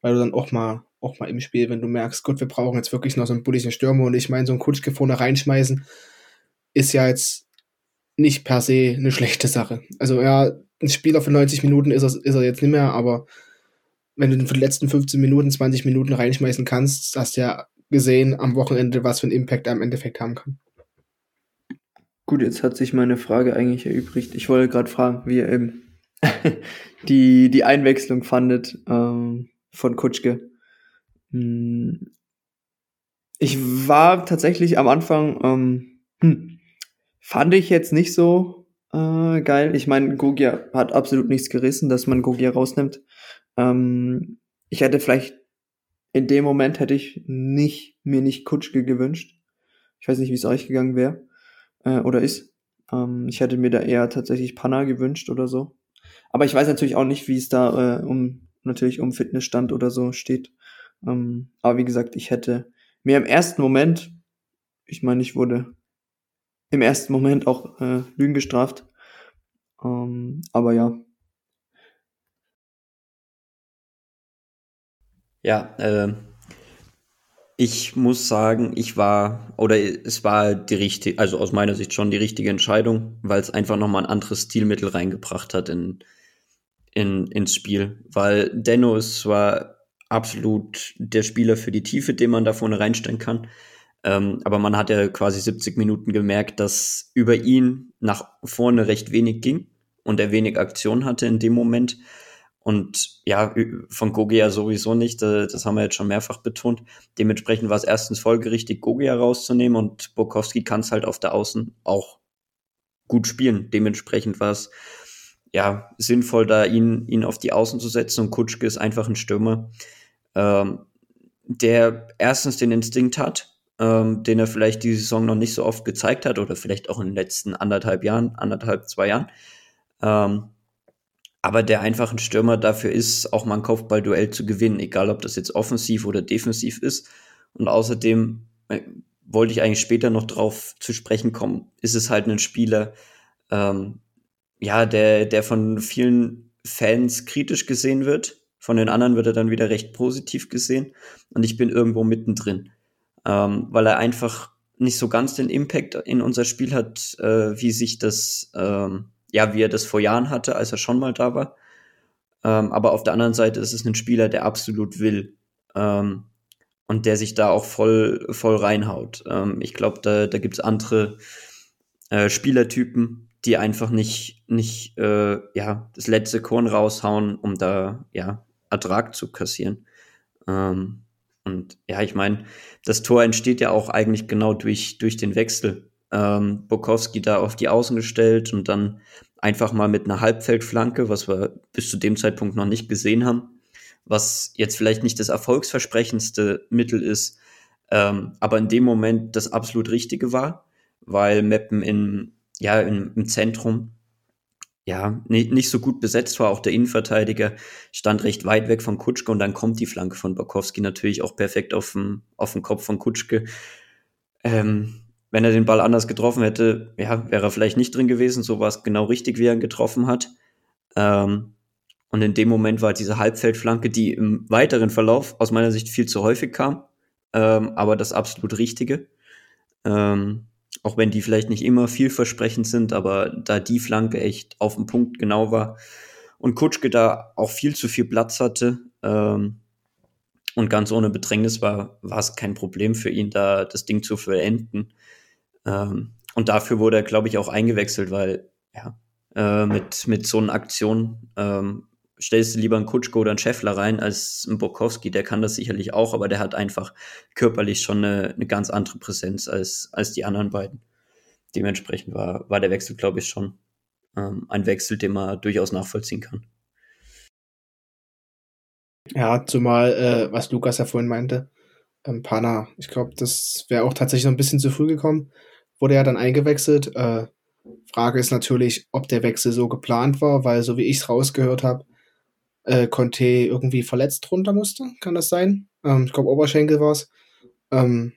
weil du dann auch mal, auch mal im Spiel, wenn du merkst, gut, wir brauchen jetzt wirklich noch so einen bulligen Stürmer und ich meine, so einen Kutschke vorne reinschmeißen, ist ja jetzt nicht per se eine schlechte Sache. Also ja, ein Spieler für 90 Minuten ist er, ist er jetzt nicht mehr, aber wenn du für die letzten 15 Minuten, 20 Minuten reinschmeißen kannst, hast du ja gesehen am Wochenende, was für einen Impact er im Endeffekt haben kann. Gut, jetzt hat sich meine Frage eigentlich erübrigt. Ich wollte gerade fragen, wie ihr eben die, die Einwechslung fandet. Ähm, von Kutschke. Hm. Ich war tatsächlich am Anfang, ähm, hm, fand ich jetzt nicht so äh, geil. Ich meine, Gogia hat absolut nichts gerissen, dass man Gogia rausnimmt. Ähm, ich hätte vielleicht in dem Moment hätte ich nicht mir nicht Kutschke gewünscht. Ich weiß nicht, wie es euch gegangen wäre äh, oder ist. Ähm, ich hätte mir da eher tatsächlich Panna gewünscht oder so. Aber ich weiß natürlich auch nicht, wie es da äh, um natürlich um Fitnessstand oder so steht. Ähm, aber wie gesagt, ich hätte mir im ersten Moment, ich meine, ich wurde im ersten Moment auch äh, Lügen gestraft. Ähm, aber ja. Ja, äh, ich muss sagen, ich war, oder es war die richtige, also aus meiner Sicht schon die richtige Entscheidung, weil es einfach nochmal ein anderes Stilmittel reingebracht hat in, in, ins Spiel, weil Denno ist zwar absolut der Spieler für die Tiefe, den man da vorne reinstellen kann, ähm, aber man hat ja quasi 70 Minuten gemerkt, dass über ihn nach vorne recht wenig ging und er wenig Aktion hatte in dem Moment. Und ja, von Gogia sowieso nicht, das haben wir jetzt schon mehrfach betont. Dementsprechend war es erstens folgerichtig, Gogia rauszunehmen und Bokowski kann es halt auf der Außen auch gut spielen. Dementsprechend war es ja, sinnvoll, da ihn, ihn auf die Außen zu setzen. Und Kutschke ist einfach ein Stürmer, ähm, der erstens den Instinkt hat, ähm, den er vielleicht diese Saison noch nicht so oft gezeigt hat oder vielleicht auch in den letzten anderthalb Jahren, anderthalb, zwei Jahren. Ähm, aber der einfach ein Stürmer dafür ist, auch mal ein Kopfballduell zu gewinnen, egal ob das jetzt offensiv oder defensiv ist. Und außerdem äh, wollte ich eigentlich später noch drauf zu sprechen kommen, ist es halt ein Spieler, ähm, ja, der, der von vielen Fans kritisch gesehen wird. Von den anderen wird er dann wieder recht positiv gesehen. Und ich bin irgendwo mittendrin, ähm, weil er einfach nicht so ganz den Impact in unser Spiel hat, äh, wie sich das, ähm, ja, wie er das vor Jahren hatte, als er schon mal da war. Ähm, aber auf der anderen Seite ist es ein Spieler, der absolut will ähm, und der sich da auch voll, voll reinhaut. Ähm, ich glaube, da, da gibt es andere äh, Spielertypen, die einfach nicht, nicht äh, ja, das letzte Korn raushauen, um da ja, Ertrag zu kassieren. Ähm, und ja, ich meine, das Tor entsteht ja auch eigentlich genau durch, durch den Wechsel. Ähm, Bukowski da auf die Außen gestellt und dann einfach mal mit einer Halbfeldflanke, was wir bis zu dem Zeitpunkt noch nicht gesehen haben, was jetzt vielleicht nicht das erfolgsversprechendste Mittel ist, ähm, aber in dem Moment das absolut Richtige war, weil Meppen in, ja, in, im Zentrum ja, nicht, nicht so gut besetzt war. Auch der Innenverteidiger stand recht weit weg von Kutschke und dann kommt die Flanke von Bakowski natürlich auch perfekt auf den, auf den Kopf von Kutschke. Ähm, wenn er den Ball anders getroffen hätte, ja, wäre er vielleicht nicht drin gewesen. So war es genau richtig, wie er ihn getroffen hat. Ähm, und in dem Moment war diese Halbfeldflanke, die im weiteren Verlauf aus meiner Sicht viel zu häufig kam, ähm, aber das absolut Richtige. Ähm, auch wenn die vielleicht nicht immer vielversprechend sind, aber da die Flanke echt auf den Punkt genau war und Kutschke da auch viel zu viel Platz hatte ähm, und ganz ohne Bedrängnis war, war es kein Problem für ihn, da das Ding zu vollenden. Ähm, und dafür wurde er, glaube ich, auch eingewechselt, weil ja, äh, mit, mit so einer Aktion ähm, stellst du lieber einen Kutschko oder einen Scheffler rein als einen Bokowski, der kann das sicherlich auch, aber der hat einfach körperlich schon eine, eine ganz andere Präsenz als, als die anderen beiden. Dementsprechend war, war der Wechsel, glaube ich, schon ähm, ein Wechsel, den man durchaus nachvollziehen kann. Ja, zumal, äh, was Lukas ja vorhin meinte, ähm, Pana, ich glaube, das wäre auch tatsächlich noch ein bisschen zu früh gekommen. Wurde ja dann eingewechselt. Äh, Frage ist natürlich, ob der Wechsel so geplant war, weil so wie ich es rausgehört habe, äh, Conte irgendwie verletzt runter musste. Kann das sein? Ähm, ich glaube, Oberschenkel war es. Ähm,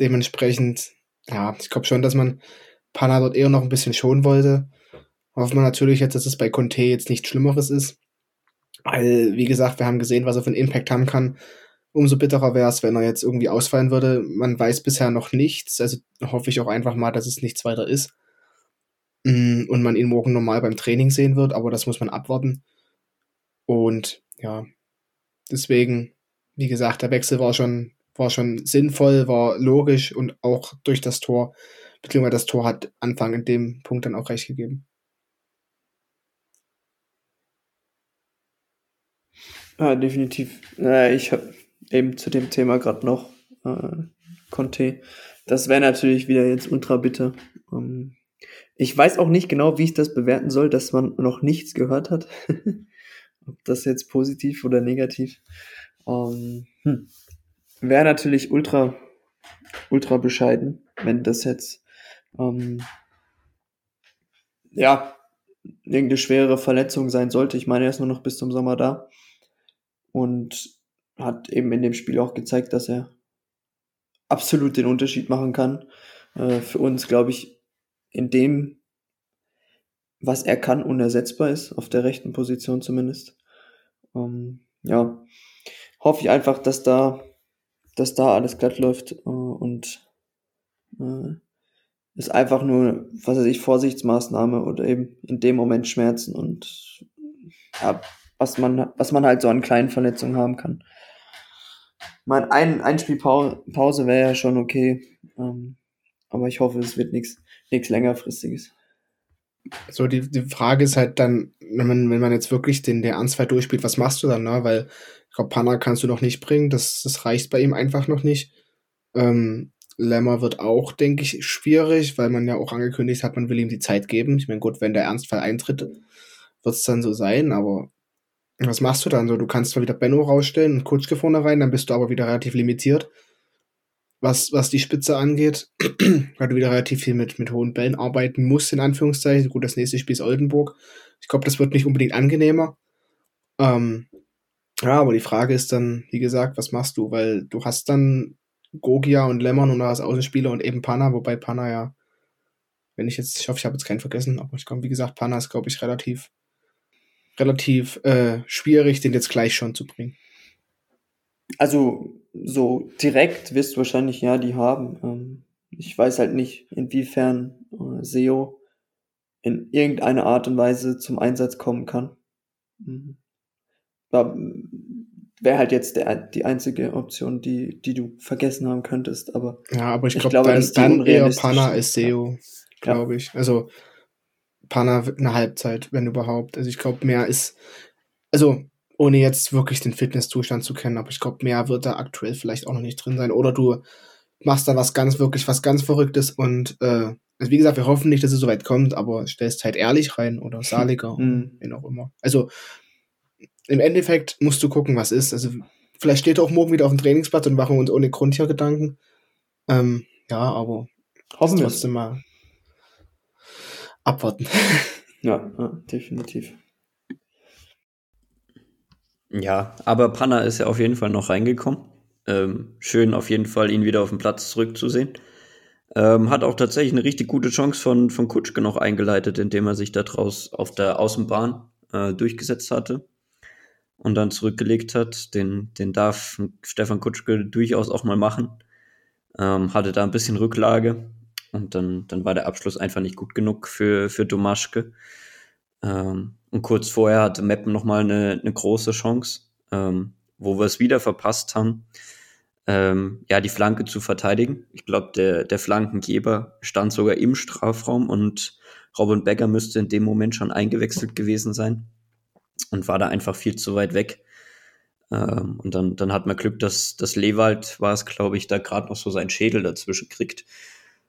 dementsprechend, ja, ich glaube schon, dass man Panna dort eher noch ein bisschen schonen wollte. Hoffen wir natürlich jetzt, dass es bei Conte jetzt nichts Schlimmeres ist. Weil, wie gesagt, wir haben gesehen, was er für einen Impact haben kann. Umso bitterer wäre es, wenn er jetzt irgendwie ausfallen würde. Man weiß bisher noch nichts. Also hoffe ich auch einfach mal, dass es nichts weiter ist. Mm, und man ihn morgen normal beim Training sehen wird, aber das muss man abwarten. Und ja, deswegen, wie gesagt, der Wechsel war schon, war schon sinnvoll, war logisch und auch durch das Tor, beziehungsweise das Tor hat Anfang in dem Punkt dann auch recht gegeben. Ja, definitiv. Ich habe eben zu dem Thema gerade noch äh, Conte. Das wäre natürlich wieder jetzt ultra bitter. Ähm, ich weiß auch nicht genau, wie ich das bewerten soll, dass man noch nichts gehört hat. Ob das jetzt positiv oder negativ. Ähm, hm. Wäre natürlich ultra, ultra bescheiden, wenn das jetzt, ähm, ja, irgendeine schwere Verletzung sein sollte. Ich meine, er ist nur noch bis zum Sommer da. Und hat eben in dem Spiel auch gezeigt, dass er absolut den Unterschied machen kann. Äh, für uns, glaube ich, in dem was er kann, unersetzbar ist, auf der rechten Position zumindest. Ähm, ja, hoffe ich einfach, dass da, dass da alles glatt läuft äh, und äh, ist einfach nur, was weiß ich, Vorsichtsmaßnahme oder eben in dem Moment Schmerzen und ja, was man, was man halt so an kleinen Verletzungen haben kann. Mein ein, ein Spielpause wäre ja schon okay, ähm, aber ich hoffe, es wird nichts nichts längerfristiges. So, die, die Frage ist halt dann, wenn man, wenn man jetzt wirklich den der Ernstfall durchspielt, was machst du dann, ne? Weil ich glaube, Panna kannst du noch nicht bringen, das, das reicht bei ihm einfach noch nicht. Ähm, Lämmer wird auch, denke ich, schwierig, weil man ja auch angekündigt hat, man will ihm die Zeit geben. Ich meine, gut, wenn der Ernstfall eintritt, wird es dann so sein, aber was machst du dann so? Du kannst zwar wieder Benno rausstellen und Kutschke vorne rein, dann bist du aber wieder relativ limitiert was, was die Spitze angeht, weil du wieder relativ viel mit, mit hohen Bällen arbeiten musst, in Anführungszeichen. Gut, das nächste Spiel ist Oldenburg. Ich glaube, das wird nicht unbedingt angenehmer. Ähm, ja, aber die Frage ist dann, wie gesagt, was machst du? Weil du hast dann Gogia und Lemmern und als Außenspieler und eben Panna, wobei Panna ja, wenn ich jetzt, ich hoffe, ich habe jetzt keinen vergessen, aber ich glaube, wie gesagt, Panna ist, glaube ich, relativ, relativ äh, schwierig, den jetzt gleich schon zu bringen. Also so direkt wirst du wahrscheinlich ja die haben. Ähm, ich weiß halt nicht, inwiefern äh, SEO in irgendeiner Art und Weise zum Einsatz kommen kann. Mhm. Wäre halt jetzt der, die einzige Option, die, die du vergessen haben könntest. Aber ja, aber ich, ich glaub, glaube, dann, dann eher Panna als SEO, ja. glaube ich. Also Panna eine Halbzeit, wenn überhaupt. Also ich glaube, mehr ist, also ohne jetzt wirklich den Fitnesszustand zu kennen, aber ich glaube, mehr wird da aktuell vielleicht auch noch nicht drin sein. Oder du machst da was ganz, wirklich was ganz Verrücktes und äh, also wie gesagt, wir hoffen nicht, dass es so weit kommt, aber stellst halt ehrlich rein oder Saliger, mhm. wen auch immer. Also im Endeffekt musst du gucken, was ist. Also vielleicht steht er auch morgen wieder auf dem Trainingsplatz und machen uns ohne Grund hier Gedanken. Ähm, ja, aber hoffen wir trotzdem mal abwarten. ja, ja, definitiv. Ja, aber Panna ist ja auf jeden Fall noch reingekommen. Ähm, schön auf jeden Fall, ihn wieder auf dem Platz zurückzusehen. Ähm, hat auch tatsächlich eine richtig gute Chance von, von Kutschke noch eingeleitet, indem er sich da draus auf der Außenbahn äh, durchgesetzt hatte und dann zurückgelegt hat. Den, den darf Stefan Kutschke durchaus auch mal machen. Ähm, hatte da ein bisschen Rücklage und dann, dann war der Abschluss einfach nicht gut genug für, für Domaschke. Ähm, und kurz vorher hatte Meppen nochmal eine, eine große Chance, ähm, wo wir es wieder verpasst haben, ähm, ja, die Flanke zu verteidigen. Ich glaube, der, der Flankengeber stand sogar im Strafraum und Robin Becker müsste in dem Moment schon eingewechselt gewesen sein und war da einfach viel zu weit weg. Ähm, und dann, dann hat man Glück, dass das Lewald war es, glaube ich, da gerade noch so seinen Schädel dazwischen kriegt.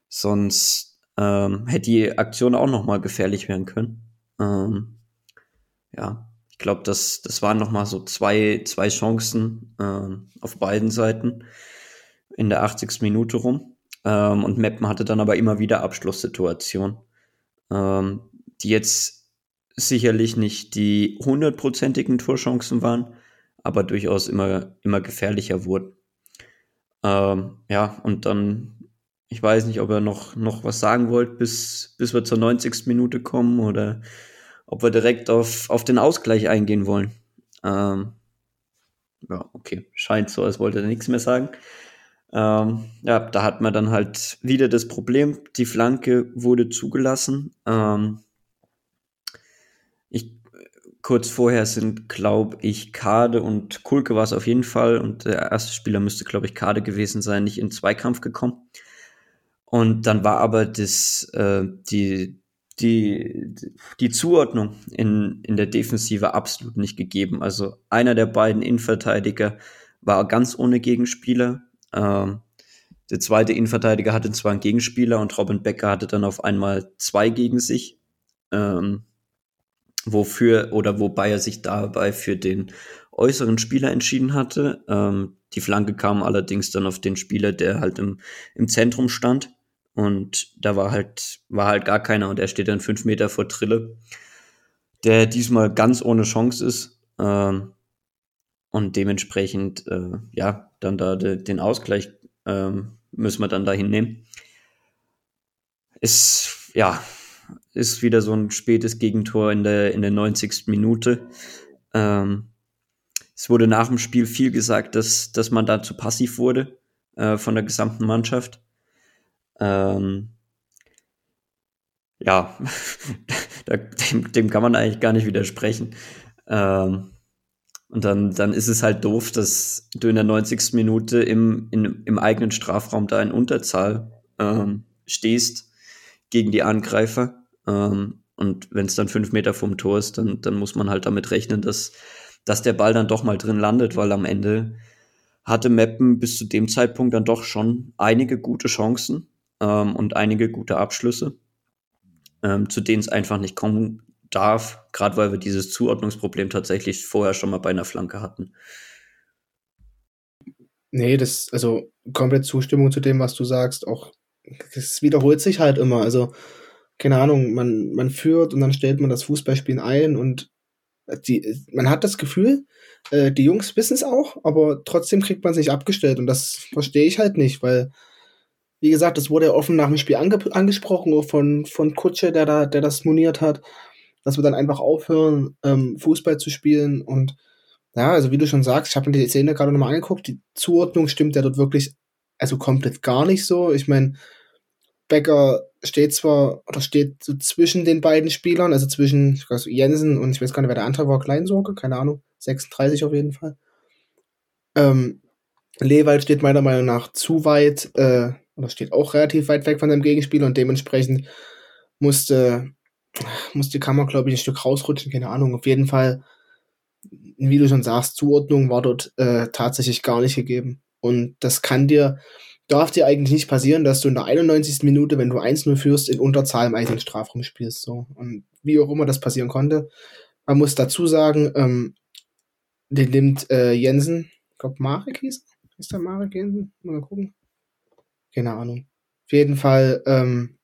Sonst ähm, hätte die Aktion auch noch mal gefährlich werden können. Ähm, ja, ich glaube, das, das waren noch mal so zwei, zwei Chancen ähm, auf beiden Seiten in der 80. Minute rum. Ähm, und Meppen hatte dann aber immer wieder Abschlusssituationen, ähm, die jetzt sicherlich nicht die hundertprozentigen Torchancen waren, aber durchaus immer, immer gefährlicher wurden. Ähm, ja, und dann, ich weiß nicht, ob ihr noch, noch was sagen wollt, bis, bis wir zur 90. Minute kommen oder ob wir direkt auf, auf den Ausgleich eingehen wollen. Ähm, ja, okay, scheint so, als wollte er nichts mehr sagen. Ähm, ja, da hat man dann halt wieder das Problem, die Flanke wurde zugelassen. Ähm, kurz vorher sind, glaube ich, Kade und Kulke war es auf jeden Fall. Und der erste Spieler müsste, glaube ich, Kade gewesen sein, nicht in Zweikampf gekommen. Und dann war aber das, äh, die, die, die Zuordnung in, in der Defensive absolut nicht gegeben. Also einer der beiden Innenverteidiger war ganz ohne Gegenspieler. Ähm, der zweite Innenverteidiger hatte zwar einen Gegenspieler und Robin Becker hatte dann auf einmal zwei gegen sich. Ähm, wofür oder wobei er sich dabei für den äußeren Spieler entschieden hatte. Ähm, die Flanke kam allerdings dann auf den Spieler, der halt im, im Zentrum stand. Und da war halt, war halt gar keiner und er steht dann fünf Meter vor Trille, der diesmal ganz ohne Chance ist. Ähm, und dementsprechend, äh, ja, dann da de, den Ausgleich ähm, müssen wir dann da hinnehmen. Ist, ja, ist wieder so ein spätes Gegentor in der, in der 90. Minute. Ähm, es wurde nach dem Spiel viel gesagt, dass, dass man da zu passiv wurde äh, von der gesamten Mannschaft. Ähm, ja, dem, dem kann man eigentlich gar nicht widersprechen. Ähm, und dann, dann ist es halt doof, dass du in der 90. Minute im, in, im eigenen Strafraum da in Unterzahl ähm, stehst gegen die Angreifer ähm, und wenn es dann fünf Meter vom Tor ist, dann, dann muss man halt damit rechnen, dass, dass der Ball dann doch mal drin landet, weil am Ende hatte Meppen bis zu dem Zeitpunkt dann doch schon einige gute Chancen ähm, und einige gute Abschlüsse, ähm, zu denen es einfach nicht kommen darf, gerade weil wir dieses Zuordnungsproblem tatsächlich vorher schon mal bei einer Flanke hatten. Nee, das, also komplett Zustimmung zu dem, was du sagst, auch, es wiederholt sich halt immer. Also, keine Ahnung, man, man führt und dann stellt man das Fußballspielen ein und die, man hat das Gefühl, äh, die Jungs wissen es auch, aber trotzdem kriegt man es nicht abgestellt und das verstehe ich halt nicht, weil, wie gesagt, das wurde ja offen nach dem Spiel ange angesprochen von, von Kutsche, der da, der das moniert hat, dass wir dann einfach aufhören, ähm, Fußball zu spielen und ja, also wie du schon sagst, ich habe mir die Szene gerade nochmal angeguckt, die Zuordnung stimmt ja dort wirklich, also komplett gar nicht so. Ich meine, Becker steht zwar oder steht so zwischen den beiden Spielern, also zwischen weiß, Jensen und ich weiß gar nicht, wer der andere war, Kleinsorge, keine Ahnung, 36 auf jeden Fall. Ähm, Lewald steht meiner Meinung nach zu weit, äh, oder steht auch relativ weit weg von seinem Gegenspieler und dementsprechend musste, musste die Kammer, glaube ich, ein Stück rausrutschen, keine Ahnung. Auf jeden Fall wie du schon sagst, Zuordnung war dort äh, tatsächlich gar nicht gegeben. Und das kann dir, darf dir eigentlich nicht passieren, dass du in der 91. Minute, wenn du 1-0 führst, in Unterzahl im eigenen Strafraum spielst. So. Und wie auch immer das passieren konnte. Man muss dazu sagen, ähm, den nimmt äh, Jensen, ich glaube Marek hieß, ist der Marek Jensen? Mal gucken. Keine Ahnung. Auf jeden Fall ähm,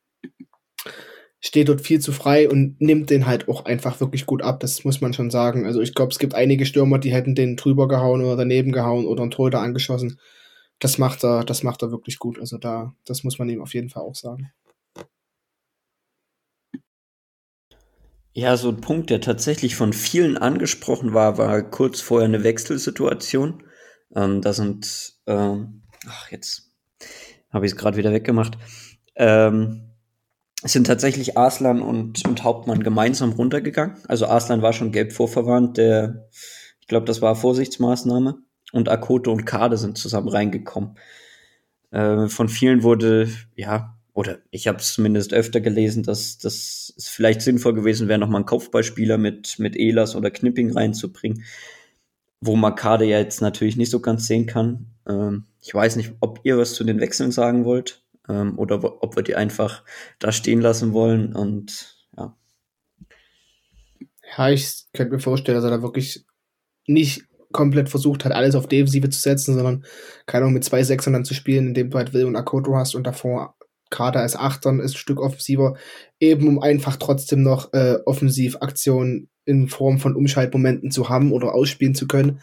steht dort viel zu frei und nimmt den halt auch einfach wirklich gut ab. Das muss man schon sagen. Also ich glaube, es gibt einige Stürmer, die hätten den drüber gehauen oder daneben gehauen oder einen Torhüter angeschossen. Das macht er, das macht er wirklich gut. Also da, das muss man ihm auf jeden Fall auch sagen. Ja, so ein Punkt, der tatsächlich von vielen angesprochen war, war kurz vorher eine Wechselsituation. Ähm, da sind, ähm, ach, jetzt habe ich es gerade wieder weggemacht. Ähm, sind tatsächlich Arslan und, und Hauptmann gemeinsam runtergegangen. Also Arslan war schon gelb vorverwandt, der, ich glaube, das war Vorsichtsmaßnahme. Und Akoto und Kade sind zusammen reingekommen. Äh, von vielen wurde, ja, oder ich habe es zumindest öfter gelesen, dass, dass es vielleicht sinnvoll gewesen wäre, nochmal einen Kopfballspieler mit, mit Elas oder Knipping reinzubringen. Wo man Kade ja jetzt natürlich nicht so ganz sehen kann. Ähm, ich weiß nicht, ob ihr was zu den Wechseln sagen wollt ähm, oder ob wir die einfach da stehen lassen wollen und ja. Ja, ich könnte mir vorstellen, dass er da wirklich nicht komplett versucht hat, alles auf Defensive zu setzen, sondern keine Ahnung, mit zwei Sechsern dann zu spielen, indem du halt Will und Akoto hast und davor Kader als Achtern ist ein Stück offensiver, eben um einfach trotzdem noch äh, Offensivaktionen in Form von Umschaltmomenten zu haben oder ausspielen zu können.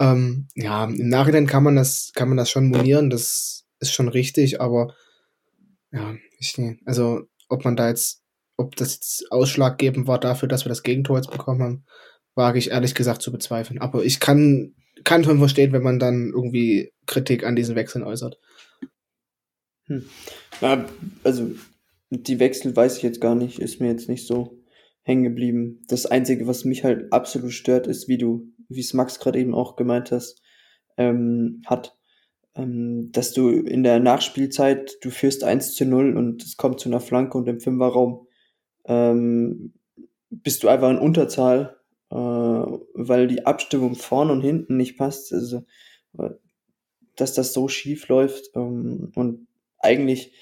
Ähm, ja, im Nachhinein kann man das, kann man das schon monieren, das ist schon richtig, aber ja, ich, also ob man da jetzt, ob das jetzt ausschlaggebend war dafür, dass wir das Gegentor jetzt bekommen haben, wage ich ehrlich gesagt zu bezweifeln. Aber ich kann, kann schon verstehen, wenn man dann irgendwie Kritik an diesen Wechseln äußert. Hm. Ja, also die Wechsel weiß ich jetzt gar nicht, ist mir jetzt nicht so hängen geblieben. Das Einzige, was mich halt absolut stört, ist, wie du, wie es Max gerade eben auch gemeint hast, ähm, hat, ähm, dass du in der Nachspielzeit, du führst 1 zu 0 und es kommt zu einer Flanke und im Fünferraum ähm, bist du einfach in Unterzahl, äh, weil die Abstimmung vorne und hinten nicht passt. Also, äh, dass das so schief läuft ähm, und eigentlich,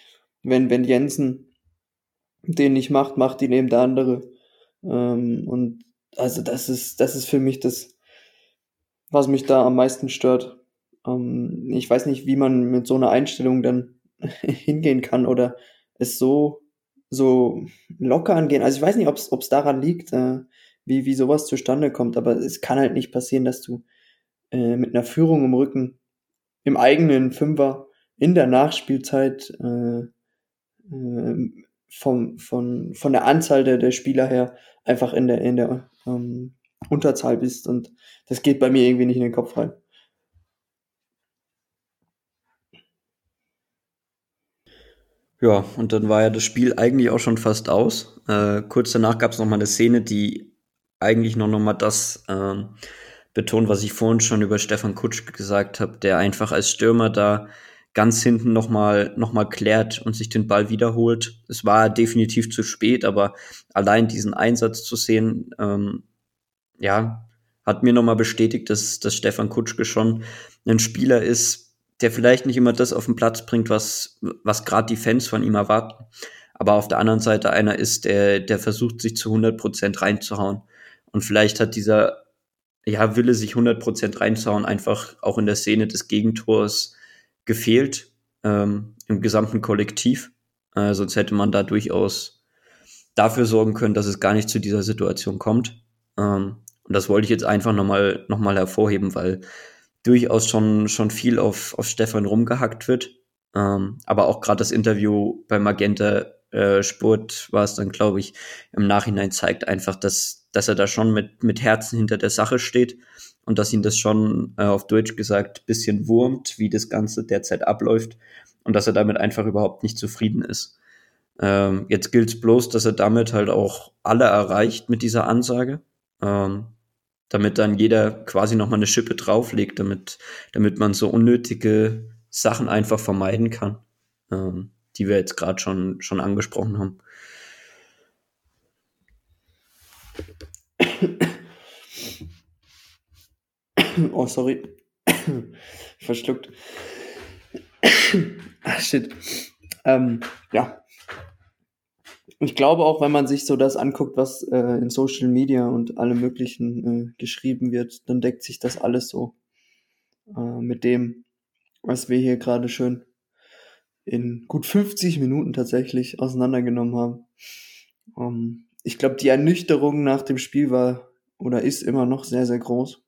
wenn, wenn Jensen den nicht macht, macht ihn eben der andere. Ähm, und also das ist, das ist für mich das, was mich da am meisten stört. Ähm, ich weiß nicht, wie man mit so einer Einstellung dann hingehen kann oder es so, so locker angehen. Also ich weiß nicht, ob es daran liegt, äh, wie, wie sowas zustande kommt, aber es kann halt nicht passieren, dass du äh, mit einer Führung im Rücken im eigenen Fünfer in der Nachspielzeit äh, äh, vom, von, von der Anzahl der, der Spieler her einfach in der, in der ähm, Unterzahl bist und das geht bei mir irgendwie nicht in den Kopf rein. Ja, und dann war ja das Spiel eigentlich auch schon fast aus. Äh, kurz danach gab es noch mal eine Szene, die eigentlich noch, noch mal das ähm, betont, was ich vorhin schon über Stefan Kutsch gesagt habe, der einfach als Stürmer da ganz hinten noch mal, noch mal klärt und sich den Ball wiederholt. Es war definitiv zu spät, aber allein diesen Einsatz zu sehen, ähm, ja, hat mir noch mal bestätigt, dass, dass Stefan Kutschke schon ein Spieler ist, der vielleicht nicht immer das auf den Platz bringt, was, was gerade die Fans von ihm erwarten. Aber auf der anderen Seite einer ist, der, der versucht, sich zu 100 Prozent reinzuhauen. Und vielleicht hat dieser ja, Wille, sich 100 Prozent reinzuhauen, einfach auch in der Szene des Gegentors gefehlt, ähm, im gesamten Kollektiv. Äh, sonst hätte man da durchaus dafür sorgen können, dass es gar nicht zu dieser Situation kommt. Ähm, und das wollte ich jetzt einfach nochmal noch mal hervorheben, weil durchaus schon, schon viel auf, auf Stefan rumgehackt wird. Ähm, aber auch gerade das Interview bei Magenta äh, Sport war es dann, glaube ich, im Nachhinein zeigt einfach, dass, dass er da schon mit, mit Herzen hinter der Sache steht und dass ihn das schon äh, auf Deutsch gesagt bisschen wurmt, wie das Ganze derzeit abläuft und dass er damit einfach überhaupt nicht zufrieden ist. Ähm, jetzt gilt es bloß, dass er damit halt auch alle erreicht mit dieser Ansage, ähm, damit dann jeder quasi nochmal eine Schippe drauflegt, damit, damit man so unnötige Sachen einfach vermeiden kann, ähm, die wir jetzt gerade schon, schon angesprochen haben. Oh, sorry. Verschluckt. ah, shit. Ähm, ja. Ich glaube auch, wenn man sich so das anguckt, was äh, in Social Media und alle möglichen äh, geschrieben wird, dann deckt sich das alles so äh, mit dem, was wir hier gerade schön in gut 50 Minuten tatsächlich auseinandergenommen haben. Ähm, ich glaube, die Ernüchterung nach dem Spiel war oder ist immer noch sehr, sehr groß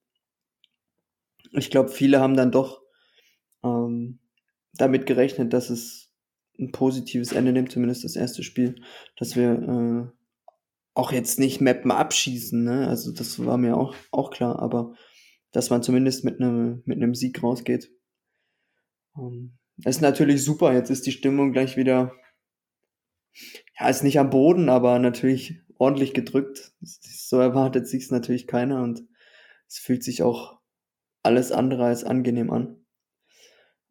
ich glaube, viele haben dann doch ähm, damit gerechnet, dass es ein positives Ende nimmt, zumindest das erste Spiel, dass wir äh, auch jetzt nicht Mappen abschießen, ne? Also das war mir auch, auch klar, aber dass man zumindest mit einem mit Sieg rausgeht. Ähm, ist natürlich super. Jetzt ist die Stimmung gleich wieder, ja, ist nicht am Boden, aber natürlich ordentlich gedrückt. So erwartet sich's natürlich keiner und es fühlt sich auch alles andere als angenehm an.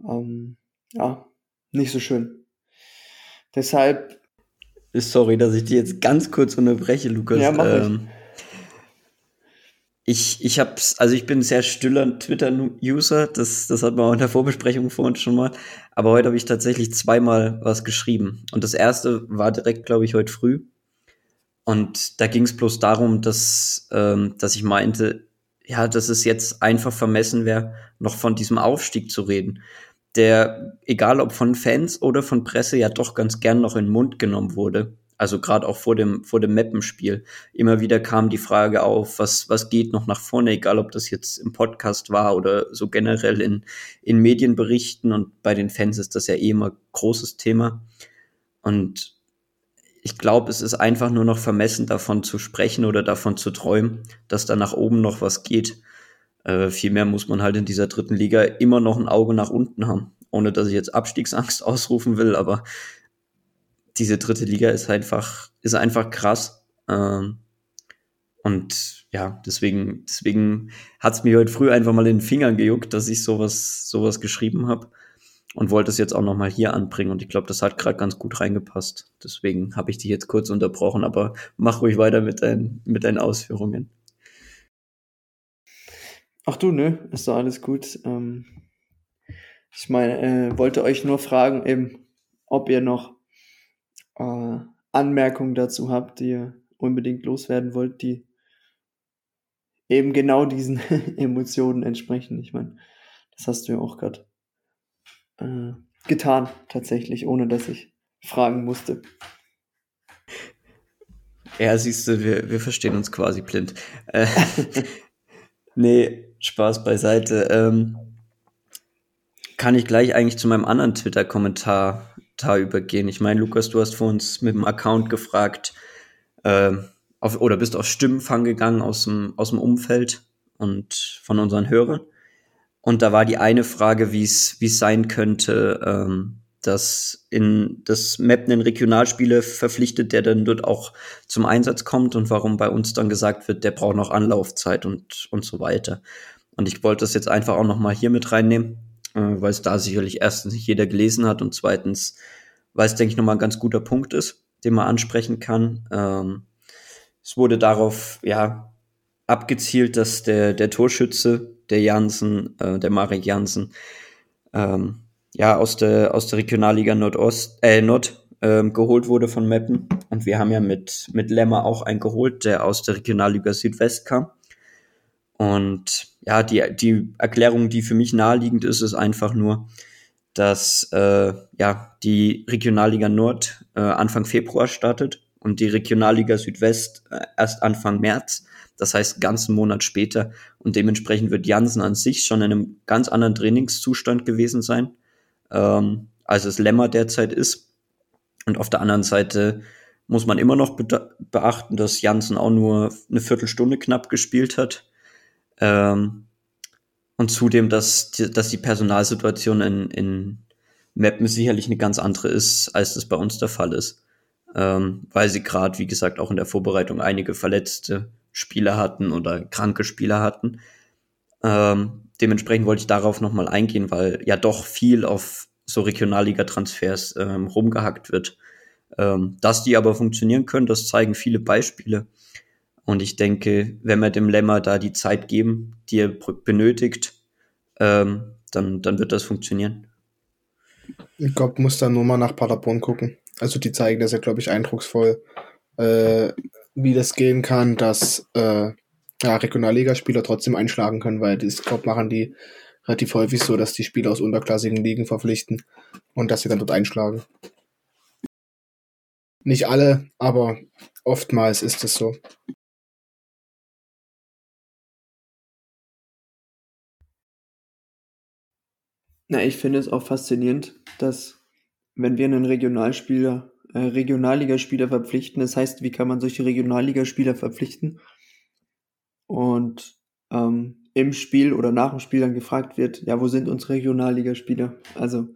Ähm, ja, nicht so schön. Deshalb. Sorry, dass ich dir jetzt ganz kurz unterbreche, Lukas. Ja, mach ähm, ich. Ich, hab's, also ich bin ein sehr stiller Twitter-User, das, das hat man auch in der Vorbesprechung vorhin schon mal. Aber heute habe ich tatsächlich zweimal was geschrieben. Und das erste war direkt, glaube ich, heute früh. Und da ging es bloß darum, dass, ähm, dass ich meinte, ja, dass es jetzt einfach vermessen wäre, noch von diesem Aufstieg zu reden, der, egal ob von Fans oder von Presse, ja doch ganz gern noch in den Mund genommen wurde. Also gerade auch vor dem, vor dem Mappenspiel. Immer wieder kam die Frage auf, was, was geht noch nach vorne, egal ob das jetzt im Podcast war oder so generell in, in Medienberichten. Und bei den Fans ist das ja eh immer großes Thema. Und ich glaube, es ist einfach nur noch vermessen, davon zu sprechen oder davon zu träumen, dass da nach oben noch was geht. Äh, vielmehr muss man halt in dieser dritten Liga immer noch ein Auge nach unten haben. Ohne dass ich jetzt Abstiegsangst ausrufen will, aber diese dritte Liga ist einfach, ist einfach krass. Ähm, und ja, deswegen, deswegen hat es mir heute früh einfach mal in den Fingern gejuckt, dass ich sowas, sowas geschrieben habe und wollte es jetzt auch nochmal hier anbringen. Und ich glaube, das hat gerade ganz gut reingepasst. Deswegen habe ich dich jetzt kurz unterbrochen, aber mach ruhig weiter mit, dein, mit deinen Ausführungen. Ach du, ne, ist doch alles gut. Ähm, ich meine, äh, wollte euch nur fragen, eben, ob ihr noch äh, Anmerkungen dazu habt, die ihr unbedingt loswerden wollt, die eben genau diesen Emotionen entsprechen. Ich meine, das hast du ja auch gerade äh, getan, tatsächlich, ohne dass ich fragen musste. Ja, siehst du, wir, wir verstehen uns quasi blind. Äh, nee, Spaß beiseite. Ähm, kann ich gleich eigentlich zu meinem anderen Twitter-Kommentar übergehen. Ich meine, Lukas, du hast vor uns mit dem Account gefragt, äh, auf, oder bist auf Stimmenfang gegangen aus dem, aus dem Umfeld und von unseren Hörern. Und da war die eine Frage, wie es sein könnte, ähm, dass in das Map einen Regionalspieler verpflichtet, der dann dort auch zum Einsatz kommt und warum bei uns dann gesagt wird, der braucht noch Anlaufzeit und, und so weiter. Und ich wollte das jetzt einfach auch noch mal hier mit reinnehmen, äh, weil es da sicherlich erstens nicht jeder gelesen hat und zweitens, weil es, denke ich, noch mal ein ganz guter Punkt ist, den man ansprechen kann. Ähm, es wurde darauf, ja, abgezielt, dass der, der Torschütze der Jansen, äh, der Marek Jansen, ähm, ja, aus der, aus der Regionalliga Nordost, äh, Nord ähm, geholt wurde von Meppen. Und wir haben ja mit, mit Lemmer auch einen geholt, der aus der Regionalliga Südwest kam. Und ja, die, die Erklärung, die für mich naheliegend ist, ist einfach nur, dass äh, ja, die Regionalliga Nord äh, Anfang Februar startet und die Regionalliga Südwest äh, erst Anfang März. Das heißt, einen ganzen Monat später. Und dementsprechend wird Jansen an sich schon in einem ganz anderen Trainingszustand gewesen sein, ähm, als es Lämmer derzeit ist. Und auf der anderen Seite muss man immer noch beachten, dass Jansen auch nur eine Viertelstunde knapp gespielt hat. Ähm, und zudem, dass, dass die Personalsituation in, in Meppen sicherlich eine ganz andere ist, als das bei uns der Fall ist. Ähm, weil sie gerade, wie gesagt, auch in der Vorbereitung einige verletzte Spieler hatten oder kranke Spieler hatten. Ähm, dementsprechend wollte ich darauf nochmal eingehen, weil ja doch viel auf so Regionalliga-Transfers ähm, rumgehackt wird. Ähm, dass die aber funktionieren können, das zeigen viele Beispiele. Und ich denke, wenn wir dem Lemmer da die Zeit geben, die er benötigt, ähm, dann, dann wird das funktionieren. Ich glaube, muss dann nur mal nach Paderborn gucken. Also die zeigen das ja, glaube ich, eindrucksvoll, äh, wie das gehen kann, dass äh, ja, Regionalligaspieler trotzdem einschlagen können, weil das, glaube machen die relativ häufig so, dass die Spieler aus unterklassigen Ligen verpflichten und dass sie dann dort einschlagen. Nicht alle, aber oftmals ist es so. Na, ich finde es auch faszinierend, dass wenn wir einen Regionalspieler, äh, Regionalligaspieler verpflichten, das heißt, wie kann man solche Regionalligaspieler verpflichten? Und ähm, im Spiel oder nach dem Spiel dann gefragt wird, ja, wo sind unsere Regionalligaspieler? Also,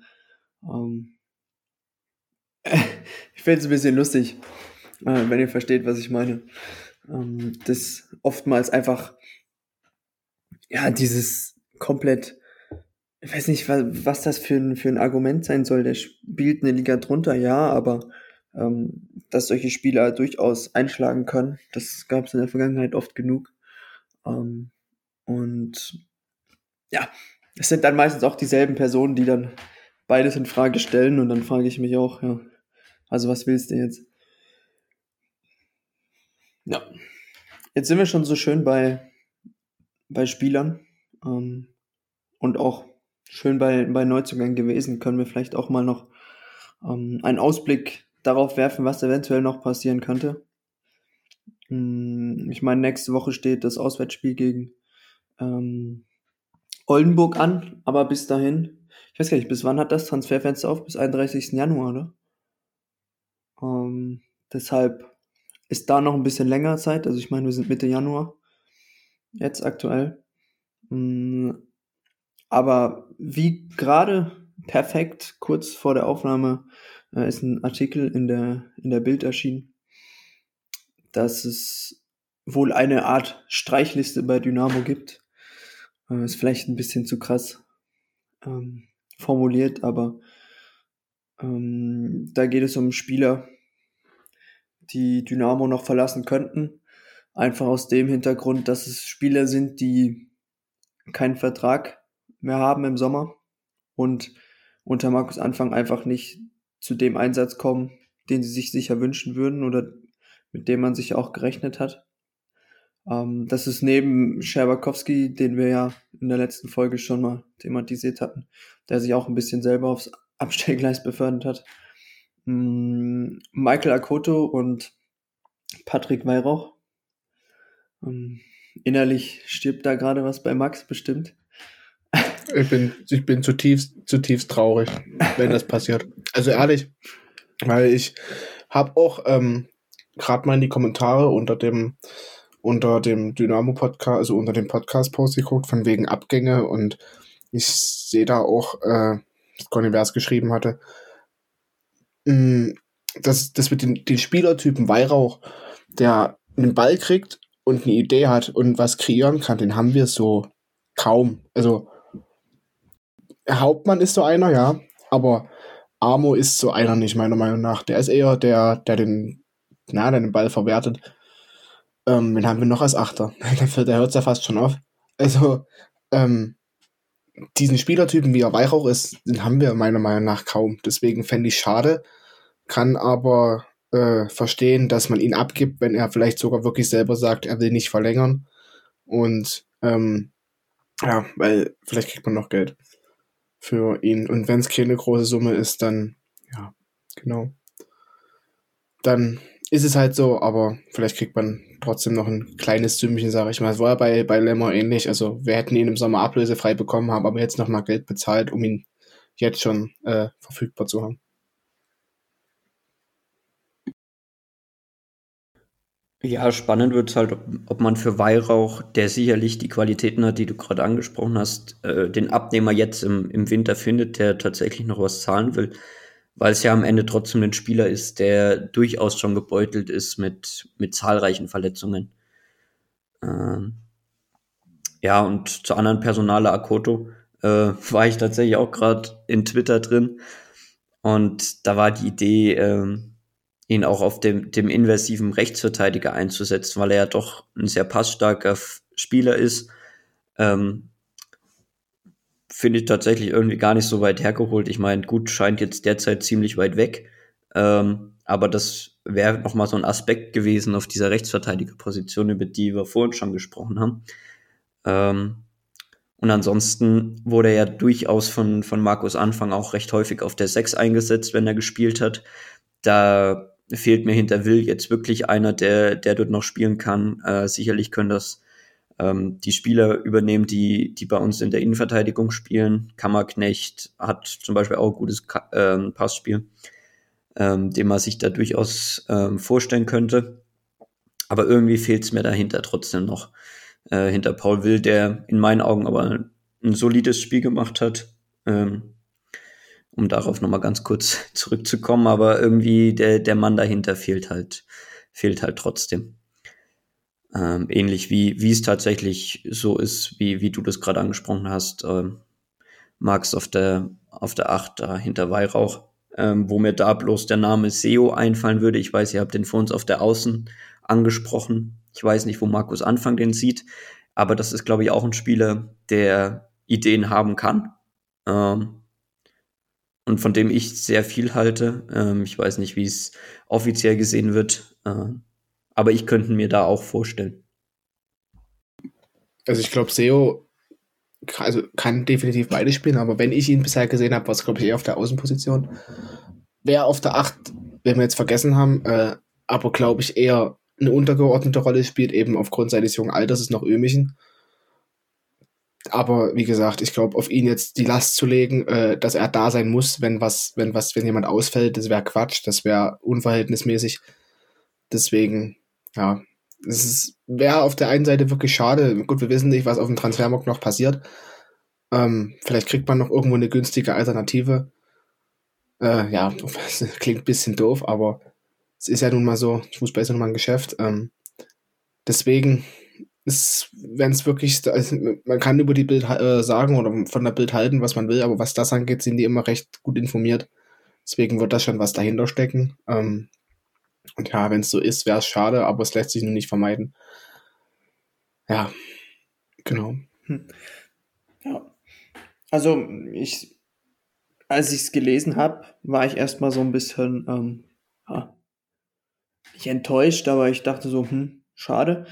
ähm, ich finde es ein bisschen lustig, äh, wenn ihr versteht, was ich meine. Ähm, das oftmals einfach, ja, dieses komplett ich weiß nicht, was, was das für ein, für ein Argument sein soll. Der spielt eine Liga drunter, ja, aber ähm, dass solche Spieler durchaus einschlagen können, das gab es in der Vergangenheit oft genug. Ähm, und ja, es sind dann meistens auch dieselben Personen, die dann beides in Frage stellen und dann frage ich mich auch, ja, also was willst du jetzt? Ja, jetzt sind wir schon so schön bei, bei Spielern ähm, und auch schön bei, bei Neuzugängen gewesen. Können wir vielleicht auch mal noch ähm, einen Ausblick darauf werfen, was eventuell noch passieren könnte. Hm, ich meine, nächste Woche steht das Auswärtsspiel gegen ähm, Oldenburg an, aber bis dahin, ich weiß gar nicht, bis wann hat das Transferfenster auf? Bis 31. Januar, oder? Ähm, deshalb ist da noch ein bisschen länger Zeit. Also ich meine, wir sind Mitte Januar jetzt aktuell. Hm, aber wie gerade perfekt kurz vor der Aufnahme äh, ist ein Artikel in der, in der Bild erschienen, dass es wohl eine Art Streichliste bei Dynamo gibt. Äh, ist vielleicht ein bisschen zu krass ähm, formuliert, aber ähm, da geht es um Spieler, die Dynamo noch verlassen könnten. Einfach aus dem Hintergrund, dass es Spieler sind, die keinen Vertrag mehr haben im Sommer und unter Markus Anfang einfach nicht zu dem Einsatz kommen, den sie sich sicher wünschen würden oder mit dem man sich auch gerechnet hat. Ähm, das ist neben Scherbakowski, den wir ja in der letzten Folge schon mal thematisiert hatten, der sich auch ein bisschen selber aufs Abstellgleis befördert hat. Ähm, Michael Akoto und Patrick Weihrauch. Ähm, innerlich stirbt da gerade was bei Max bestimmt. Ich bin, ich bin zutiefst, zutiefst traurig, wenn das passiert. Also ehrlich, weil ich habe auch ähm, gerade mal in die Kommentare unter dem unter dem Dynamo Podcast, also unter dem Podcast Post geguckt von wegen Abgänge und ich sehe da auch, äh, Conny Vers geschrieben hatte, mh, mm, dass das mit den, den Spielertypen Weihrauch, der einen Ball kriegt und eine Idee hat und was kreieren kann, den haben wir so kaum. Also Hauptmann ist so einer, ja, aber Amo ist so einer nicht, meiner Meinung nach. Der ist eher der, der den, na, der den Ball verwertet. Ähm, wen haben wir noch als Achter? der hört ja fast schon auf. Also, ähm, diesen Spielertypen, wie er Weihrauch ist, den haben wir meiner Meinung nach kaum. Deswegen fände ich schade, kann aber äh, verstehen, dass man ihn abgibt, wenn er vielleicht sogar wirklich selber sagt, er will nicht verlängern. Und ähm, ja, weil vielleicht kriegt man noch Geld für ihn. Und wenn es keine große Summe ist, dann, ja, genau. Dann ist es halt so, aber vielleicht kriegt man trotzdem noch ein kleines Sümmchen, sage ich mal. Es war ja bei, bei Lemmer ähnlich. Also wir hätten ihn im Sommer ablösefrei bekommen, haben aber jetzt nochmal Geld bezahlt, um ihn jetzt schon äh, verfügbar zu haben. Ja, spannend wird es halt, ob, ob, man für Weihrauch, der sicherlich die Qualitäten hat, die du gerade angesprochen hast, äh, den Abnehmer jetzt im, im Winter findet, der tatsächlich noch was zahlen will weil es ja am Ende trotzdem ein Spieler ist, der durchaus schon gebeutelt ist mit, mit zahlreichen Verletzungen. Ähm, ja, und zu anderen Personale Akoto äh, war ich tatsächlich auch gerade in Twitter drin. Und da war die Idee, äh, ihn auch auf dem, dem inversiven Rechtsverteidiger einzusetzen, weil er ja doch ein sehr passstarker Spieler ist. Ähm, finde ich tatsächlich irgendwie gar nicht so weit hergeholt. Ich meine, gut, scheint jetzt derzeit ziemlich weit weg. Ähm, aber das wäre nochmal so ein Aspekt gewesen auf dieser Rechtsverteidigerposition, über die wir vorhin schon gesprochen haben. Ähm, und ansonsten wurde er ja durchaus von, von Markus Anfang auch recht häufig auf der 6 eingesetzt, wenn er gespielt hat. Da fehlt mir hinter Will jetzt wirklich einer, der, der dort noch spielen kann. Äh, sicherlich können das ähm, die Spieler übernehmen, die, die bei uns in der Innenverteidigung spielen. Kammerknecht hat zum Beispiel auch ein gutes Ka ähm, Passspiel, ähm, den man sich da durchaus ähm, vorstellen könnte. Aber irgendwie fehlt es mir dahinter trotzdem noch. Äh, hinter Paul Will, der in meinen Augen aber ein solides Spiel gemacht hat. Ähm, um darauf nochmal ganz kurz zurückzukommen, aber irgendwie der, der Mann dahinter fehlt halt, fehlt halt trotzdem. Ähm, ähnlich wie, wie es tatsächlich so ist, wie, wie du das gerade angesprochen hast. Ähm, Max auf der, auf der 8 da hinter Weihrauch, ähm, wo mir da bloß der Name SEO einfallen würde. Ich weiß, ihr habt den vor uns auf der Außen angesprochen. Ich weiß nicht, wo Markus Anfang den sieht, aber das ist, glaube ich, auch ein Spieler, der Ideen haben kann. Ähm, und von dem ich sehr viel halte. Ähm, ich weiß nicht, wie es offiziell gesehen wird. Ähm, aber ich könnte mir da auch vorstellen. Also ich glaube, SEO also kann definitiv beide spielen, aber wenn ich ihn bisher gesehen habe, war es, glaube ich, eher auf der Außenposition. Wer auf der 8, wenn wir jetzt vergessen haben, äh, aber glaube ich eher eine untergeordnete Rolle spielt, eben aufgrund seines jungen Alters, ist noch Ömichen. Aber wie gesagt, ich glaube, auf ihn jetzt die Last zu legen, äh, dass er da sein muss, wenn was, wenn was, wenn jemand ausfällt, das wäre Quatsch, das wäre unverhältnismäßig. Deswegen ja, es wäre auf der einen Seite wirklich schade. Gut, wir wissen nicht, was auf dem Transfermarkt noch passiert. Ähm, vielleicht kriegt man noch irgendwo eine günstige Alternative. Äh, ja, klingt ein bisschen doof, aber es ist ja nun mal so, Fußball ist ja nun mal ein Geschäft. Ähm, deswegen wenn es wirklich, also man kann über die Bild äh, sagen oder von der Bild halten, was man will, aber was das angeht, sind die immer recht gut informiert. Deswegen wird da schon was dahinter stecken. Ähm, und ja, wenn es so ist, wäre es schade, aber es lässt sich nur nicht vermeiden. Ja, genau. Hm. Ja. Also ich, als ich es gelesen habe, war ich erstmal so ein bisschen ähm, ja, nicht enttäuscht, aber ich dachte so, hm, schade.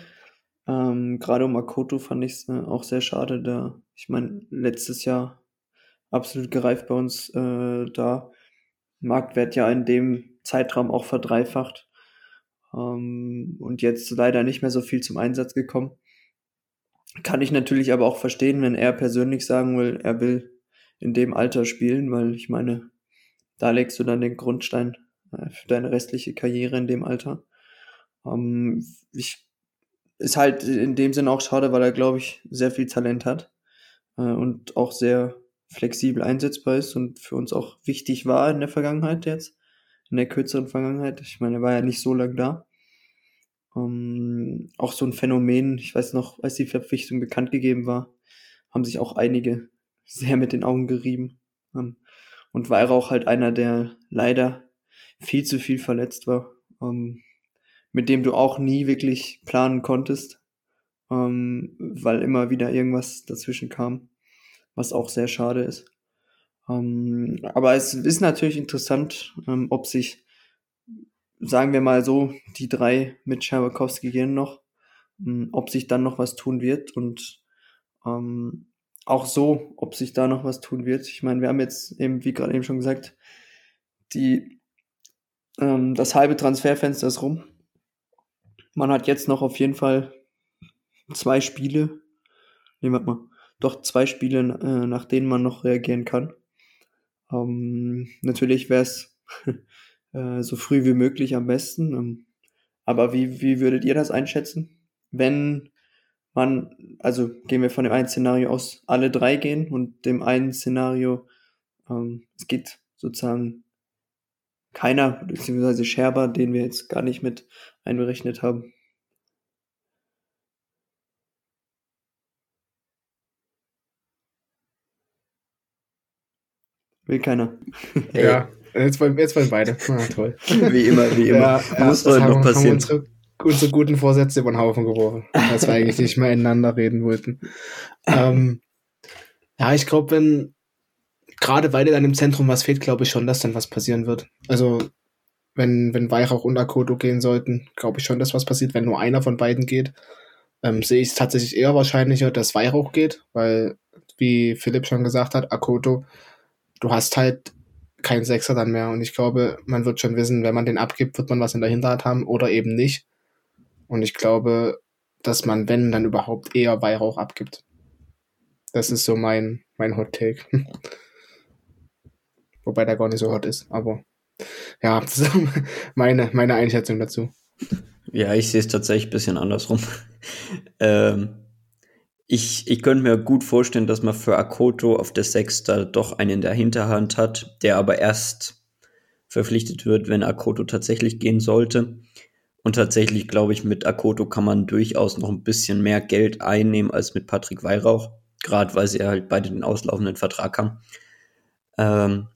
Ähm, Gerade um Makoto fand ich es äh, auch sehr schade, da, ich meine, letztes Jahr absolut gereift bei uns äh, da. Marktwert ja in dem Zeitraum auch verdreifacht. Ähm, und jetzt leider nicht mehr so viel zum Einsatz gekommen. Kann ich natürlich aber auch verstehen, wenn er persönlich sagen will, er will in dem Alter spielen, weil ich meine, da legst du dann den Grundstein äh, für deine restliche Karriere in dem Alter. Ähm, ich, ist halt in dem Sinn auch schade, weil er, glaube ich, sehr viel Talent hat äh, und auch sehr flexibel einsetzbar ist und für uns auch wichtig war in der Vergangenheit jetzt, in der kürzeren Vergangenheit. Ich meine, er war ja nicht so lange da. Ähm, auch so ein Phänomen, ich weiß noch, als die Verpflichtung bekannt gegeben war, haben sich auch einige sehr mit den Augen gerieben. Ähm, und war auch halt einer, der leider viel zu viel verletzt war, ähm, mit dem du auch nie wirklich planen konntest, ähm, weil immer wieder irgendwas dazwischen kam was auch sehr schade ist. Ähm, aber es ist natürlich interessant, ähm, ob sich, sagen wir mal so, die drei mit Scherwakowski gehen noch, ähm, ob sich dann noch was tun wird und ähm, auch so, ob sich da noch was tun wird. Ich meine, wir haben jetzt eben, wie gerade eben schon gesagt, die Ähm, das halbe Transferfenster ist rum. Man hat jetzt noch auf jeden Fall zwei Spiele. Nee, warte mal. Doch zwei Spiele, äh, nach denen man noch reagieren kann. Ähm, natürlich wäre es äh, so früh wie möglich am besten. Ähm, aber wie, wie würdet ihr das einschätzen? Wenn man, also gehen wir von dem einen Szenario aus, alle drei gehen und dem einen Szenario, ähm, es geht sozusagen keiner, beziehungsweise Scherber, den wir jetzt gar nicht mit einberechnet haben. Will keiner. Ja, jetzt wollen, jetzt wollen beide. Ah, toll. Wie immer, wie immer. Ja, Muss haben, noch haben passieren. unsere, unsere guten Vorsätze über den Haufen geworfen, als wir eigentlich nicht mehr ineinander reden wollten. Ähm, ja, ich glaube, wenn gerade weil dir dann im Zentrum was fehlt, glaube ich schon, dass dann was passieren wird. Also wenn, wenn Weihrauch und Akoto gehen sollten, glaube ich schon, dass was passiert. Wenn nur einer von beiden geht, ähm, sehe ich es tatsächlich eher wahrscheinlicher, dass Weihrauch geht, weil, wie Philipp schon gesagt hat, Akoto, du hast halt keinen Sechser dann mehr. Und ich glaube, man wird schon wissen, wenn man den abgibt, wird man was in der Hinterhand haben oder eben nicht. Und ich glaube, dass man, wenn, dann überhaupt eher Weihrauch abgibt. Das ist so mein, mein Hot Take. Wobei der gar nicht so hot ist, aber ja, das ist meine, meine Einschätzung dazu. Ja, ich sehe es tatsächlich ein bisschen andersrum. ähm, ich, ich könnte mir gut vorstellen, dass man für Akoto auf der Sechs da doch einen in der Hinterhand hat, der aber erst verpflichtet wird, wenn Akoto tatsächlich gehen sollte. Und tatsächlich glaube ich, mit Akoto kann man durchaus noch ein bisschen mehr Geld einnehmen als mit Patrick Weihrauch, gerade weil sie halt beide den auslaufenden Vertrag haben. Ähm,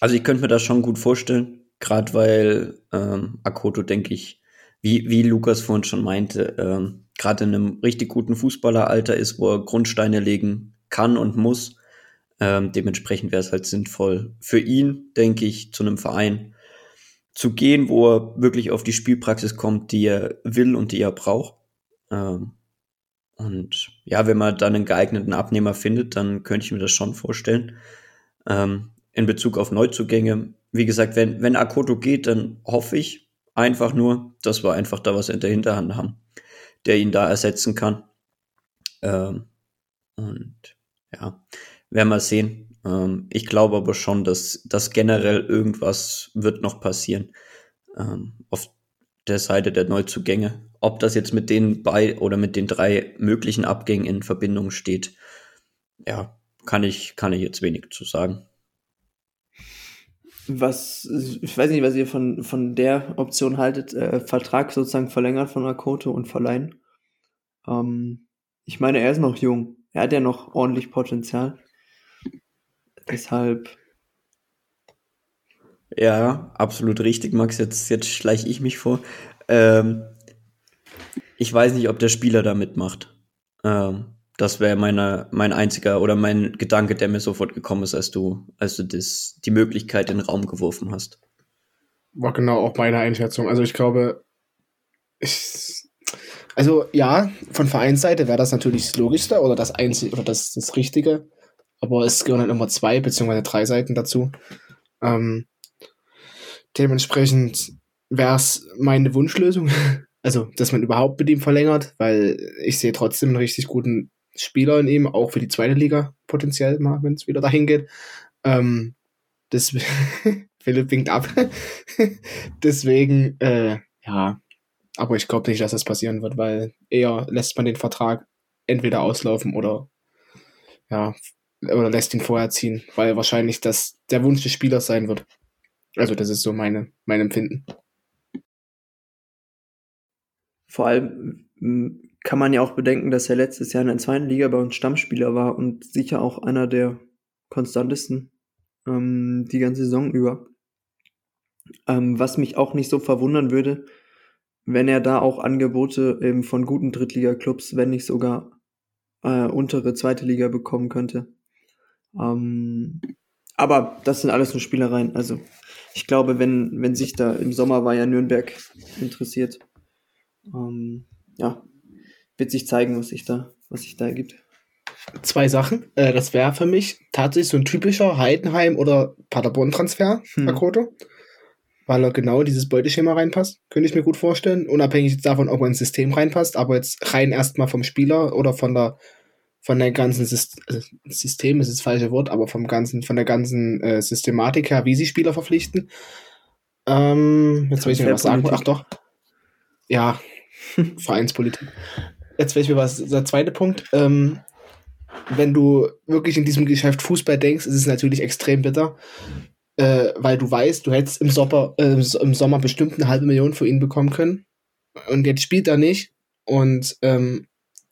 also ich könnte mir das schon gut vorstellen, gerade weil ähm, Akoto, denke ich, wie, wie Lukas vorhin schon meinte, ähm, gerade in einem richtig guten Fußballeralter ist, wo er Grundsteine legen kann und muss. Ähm, dementsprechend wäre es halt sinnvoll für ihn, denke ich, zu einem Verein zu gehen, wo er wirklich auf die Spielpraxis kommt, die er will und die er braucht. Ähm, und ja, wenn man dann einen geeigneten Abnehmer findet, dann könnte ich mir das schon vorstellen. Ähm, in Bezug auf Neuzugänge, wie gesagt, wenn, wenn Akoto geht, dann hoffe ich einfach nur, dass wir einfach da was in der Hinterhand haben, der ihn da ersetzen kann. Ähm, und ja, werden wir sehen. Ähm, ich glaube aber schon, dass, dass generell irgendwas wird noch passieren ähm, auf der Seite der Neuzugänge. Ob das jetzt mit den bei oder mit den drei möglichen Abgängen in Verbindung steht, ja, kann ich, kann ich jetzt wenig zu sagen. Was, ich weiß nicht, was ihr von, von der Option haltet, äh, Vertrag sozusagen verlängert von Akoto und verleihen. Ähm, ich meine, er ist noch jung. Er hat ja noch ordentlich Potenzial. Deshalb. Ja, absolut richtig, Max. Jetzt, jetzt schleiche ich mich vor. Ähm, ich weiß nicht, ob der Spieler da mitmacht. Ähm, das wäre meine, mein einziger oder mein Gedanke, der mir sofort gekommen ist, als du, als du das, die Möglichkeit in den Raum geworfen hast. War genau auch meine Einschätzung. Also ich glaube, ich, also ja, von Vereinsseite wäre das natürlich das Logischste oder das Einzige oder das, das Richtige. Aber es gehören halt immer zwei beziehungsweise drei Seiten dazu. Ähm, dementsprechend wäre es meine Wunschlösung. Also, dass man überhaupt mit ihm verlängert, weil ich sehe trotzdem einen richtig guten Spieler in ihm, auch für die zweite Liga potenziell mal, wenn es wieder dahin geht. Ähm, das, Philipp winkt ab. Deswegen, äh, ja, aber ich glaube nicht, dass das passieren wird, weil eher lässt man den Vertrag entweder auslaufen oder ja, oder lässt ihn vorher ziehen, weil wahrscheinlich das der Wunsch des Spielers sein wird. Also das ist so meine, mein Empfinden. Vor allem kann man ja auch bedenken, dass er letztes Jahr in der zweiten Liga bei uns Stammspieler war und sicher auch einer der konstantesten ähm, die ganze Saison über. Ähm, was mich auch nicht so verwundern würde, wenn er da auch Angebote eben von guten Drittliga-Clubs, wenn nicht sogar äh, untere zweite Liga bekommen könnte. Ähm, aber das sind alles nur Spielereien. Also ich glaube, wenn, wenn sich da im Sommer war ja Nürnberg interessiert, ähm, ja, wird sich zeigen, was sich da, was sich da ergibt. Zwei Sachen. Äh, das wäre für mich tatsächlich so ein typischer Heidenheim- oder Paderborn-Transfer, Hm. Akoto. weil er genau dieses Beuteschema reinpasst. Könnte ich mir gut vorstellen. Unabhängig davon, ob er ins System reinpasst, aber jetzt rein erstmal vom Spieler oder von der von der ganzen Syst also System ist das falsche Wort, aber vom ganzen, von der ganzen äh, Systematik her, wie sie Spieler verpflichten. Ähm, jetzt will ich mir was sagen. Ach doch. Ja, Vereinspolitik. Jetzt will ich was. Der zweite Punkt. Ähm, wenn du wirklich in diesem Geschäft Fußball denkst, ist es natürlich extrem bitter, äh, weil du weißt, du hättest im Sommer, äh, im Sommer bestimmt eine halbe Million für ihn bekommen können. Und jetzt spielt er nicht und ähm,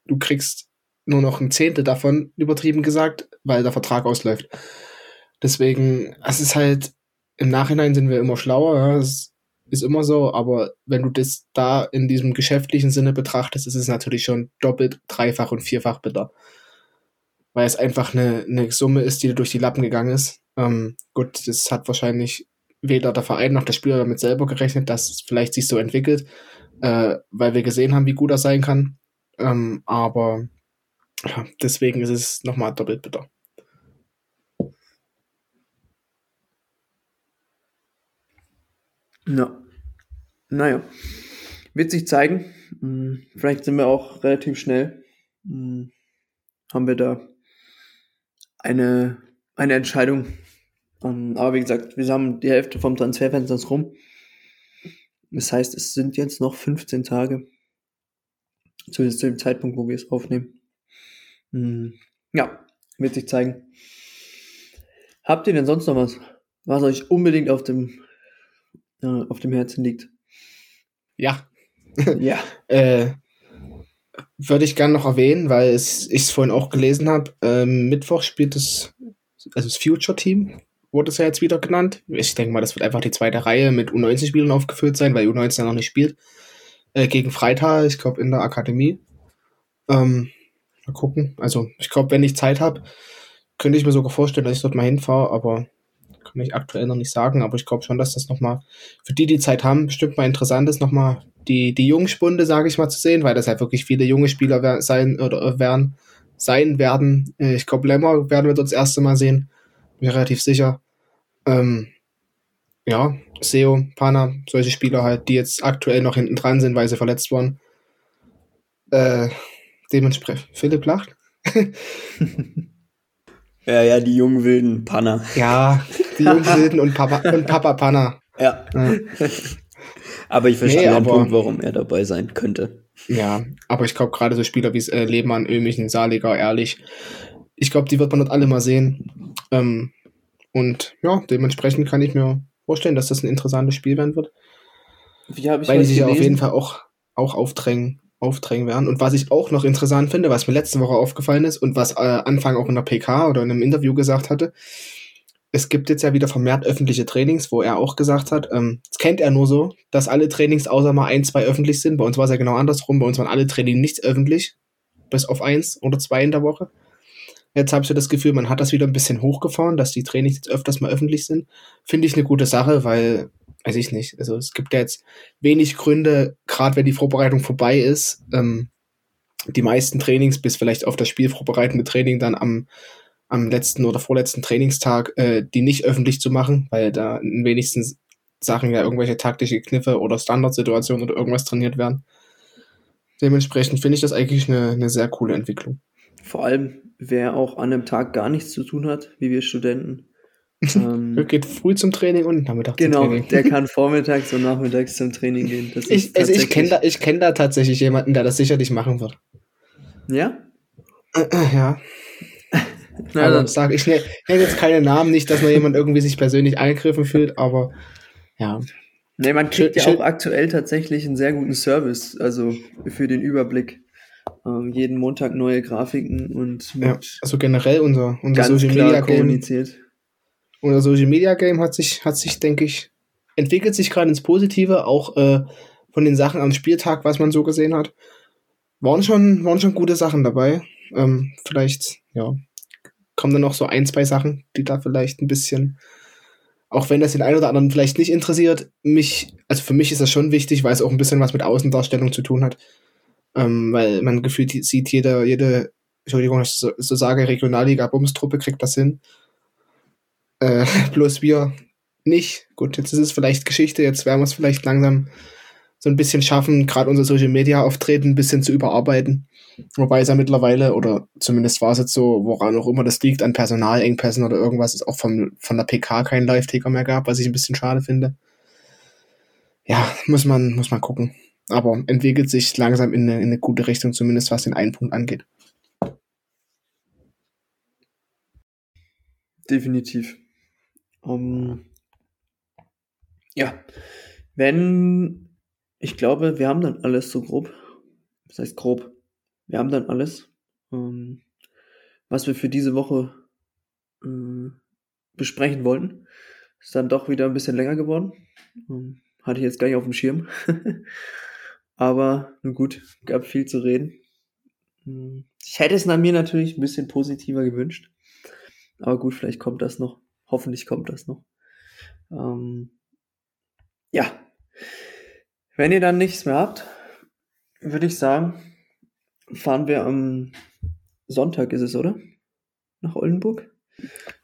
du kriegst nur noch ein Zehntel davon, übertrieben gesagt, weil der Vertrag ausläuft. Deswegen, es ist halt, im Nachhinein sind wir immer schlauer, ja, das ist immer so, aber wenn du das da in diesem geschäftlichen Sinne betrachtest, ist es natürlich schon doppelt, dreifach und vierfach bitter. Weil es einfach eine, eine Summe ist, die durch die Lappen gegangen ist. Ähm, gut, das hat wahrscheinlich weder der Verein noch der Spieler damit selber gerechnet, dass es vielleicht sich so entwickelt, äh, weil wir gesehen haben, wie gut er sein kann. Ähm, aber ja, deswegen ist es nochmal doppelt bitter. Ja. Naja. Wird sich zeigen. Hm, vielleicht sind wir auch relativ schnell. Hm, haben wir da eine, eine Entscheidung. Ähm, aber wie gesagt, wir haben die Hälfte vom Transferfenster rum. Das heißt, es sind jetzt noch 15 Tage. Zu dem Zeitpunkt, wo wir es aufnehmen. Hm, ja, wird sich zeigen. Habt ihr denn sonst noch was, was euch unbedingt auf dem, äh, auf dem Herzen liegt? Ja. ja. äh, würde ich gerne noch erwähnen, weil ich es vorhin auch gelesen habe. Ähm, Mittwoch spielt das, also das Future Team, wurde es ja jetzt wieder genannt. Ich denke mal, das wird einfach die zweite Reihe mit U19-Spielern aufgeführt sein, weil U19 ja noch nicht spielt. Äh, gegen Freital, ich glaube in der Akademie. Ähm, Mal gucken. Also, ich glaube, wenn ich Zeit habe, könnte ich mir sogar vorstellen, dass ich dort mal hinfahre, aber kann ich aktuell noch nicht sagen. Aber ich glaube schon, dass das nochmal für die, die Zeit haben, bestimmt mal interessant ist, nochmal die, die Jungspunde, sage ich mal, zu sehen, weil das halt wirklich viele junge Spieler sein oder werden, sein werden. Äh, ich glaube, Lemmer werden wir dort das erste Mal sehen. Bin relativ sicher. Ähm, ja, Seo, Pana, solche Spieler halt, die jetzt aktuell noch hinten dran sind, weil sie verletzt waren. Äh, dementsprechend. Philipp lacht. ja, ja, die jungen wilden Panner. Ja, die jungen wilden und Papa, und Papa Panner. Ja. ja. aber ich verstehe nee, den Punkt, warum er dabei sein könnte. Ja, aber ich glaube gerade so Spieler wie äh, Lehmann, Ömichen, Saliger, Ehrlich, ich glaube, die wird man dort alle mal sehen. Ähm, und ja, dementsprechend kann ich mir vorstellen, dass das ein interessantes Spiel werden wird. Wie Weil die sich ja auf jeden Fall auch, auch aufdrängen aufdrängen werden. Und was ich auch noch interessant finde, was mir letzte Woche aufgefallen ist und was äh, Anfang auch in der PK oder in einem Interview gesagt hatte, es gibt jetzt ja wieder vermehrt öffentliche Trainings, wo er auch gesagt hat, ähm, das kennt er nur so, dass alle Trainings außer mal ein, zwei öffentlich sind. Bei uns war es ja genau andersrum. Bei uns waren alle Trainings nicht öffentlich, bis auf eins oder zwei in der Woche. Jetzt habe ich so das Gefühl, man hat das wieder ein bisschen hochgefahren, dass die Trainings jetzt öfters mal öffentlich sind. Finde ich eine gute Sache, weil weiß ich nicht. Also es gibt ja jetzt wenig Gründe, gerade wenn die Vorbereitung vorbei ist, ähm, die meisten Trainings bis vielleicht auf das Spiel vorbereitende Training dann am, am letzten oder vorletzten Trainingstag, äh, die nicht öffentlich zu machen, weil da in wenigsten Sachen ja irgendwelche taktische Kniffe oder Standardsituationen oder irgendwas trainiert werden. Dementsprechend finde ich das eigentlich eine, eine sehr coole Entwicklung. Vor allem, wer auch an einem Tag gar nichts zu tun hat, wie wir Studenten, ähm, geht früh zum Training und nachmittags genau, zum Training. Genau, der kann vormittags und nachmittags zum Training gehen. ich also ich kenne da, kenn da tatsächlich jemanden, der das sicherlich machen wird. Ja? Äh, äh, ja. Aber sag, ich nenne jetzt keine Namen, nicht, dass nur jemand irgendwie sich persönlich angegriffen fühlt, aber ja. Nee, man kriegt ja auch aktuell tatsächlich einen sehr guten Service, also für den Überblick. Ähm, jeden Montag neue Grafiken und ja, also generell unser, unser Social Media kommuniziert. Unser Social Media Game hat sich, hat sich, denke ich, entwickelt sich gerade ins Positive, auch äh, von den Sachen am Spieltag, was man so gesehen hat. Waren schon, waren schon gute Sachen dabei. Ähm, vielleicht, ja, kommen dann noch so ein, zwei Sachen, die da vielleicht ein bisschen, auch wenn das den einen oder anderen vielleicht nicht interessiert, mich, also für mich ist das schon wichtig, weil es auch ein bisschen was mit Außendarstellung zu tun hat. Ähm, weil man gefühlt sieht, jede, jede, Entschuldigung, ich so, so sage, Regionalliga-Bumstruppe kriegt das hin. Äh, bloß wir nicht. Gut, jetzt ist es vielleicht Geschichte, jetzt werden wir es vielleicht langsam so ein bisschen schaffen, gerade unser Social Media Auftreten ein bisschen zu überarbeiten. Wobei es ja mittlerweile, oder zumindest war es jetzt so, woran auch immer das liegt, an Personalengpässen oder irgendwas, es auch von, von der PK keinen Live-Ticker mehr gab, was ich ein bisschen schade finde. Ja, muss man, muss man gucken. Aber entwickelt sich langsam in eine, in eine gute Richtung, zumindest was den einen Punkt angeht. Definitiv. Um, ja, wenn, ich glaube, wir haben dann alles so grob. Das heißt grob. Wir haben dann alles, um, was wir für diese Woche äh, besprechen wollten. Ist dann doch wieder ein bisschen länger geworden. Um, hatte ich jetzt gar nicht auf dem Schirm. Aber nun gut, gab viel zu reden. Hm, ich hätte es mir natürlich ein bisschen positiver gewünscht. Aber gut, vielleicht kommt das noch. Hoffentlich kommt das noch. Ähm, ja. Wenn ihr dann nichts mehr habt, würde ich sagen, fahren wir am Sonntag, ist es, oder? Nach Oldenburg?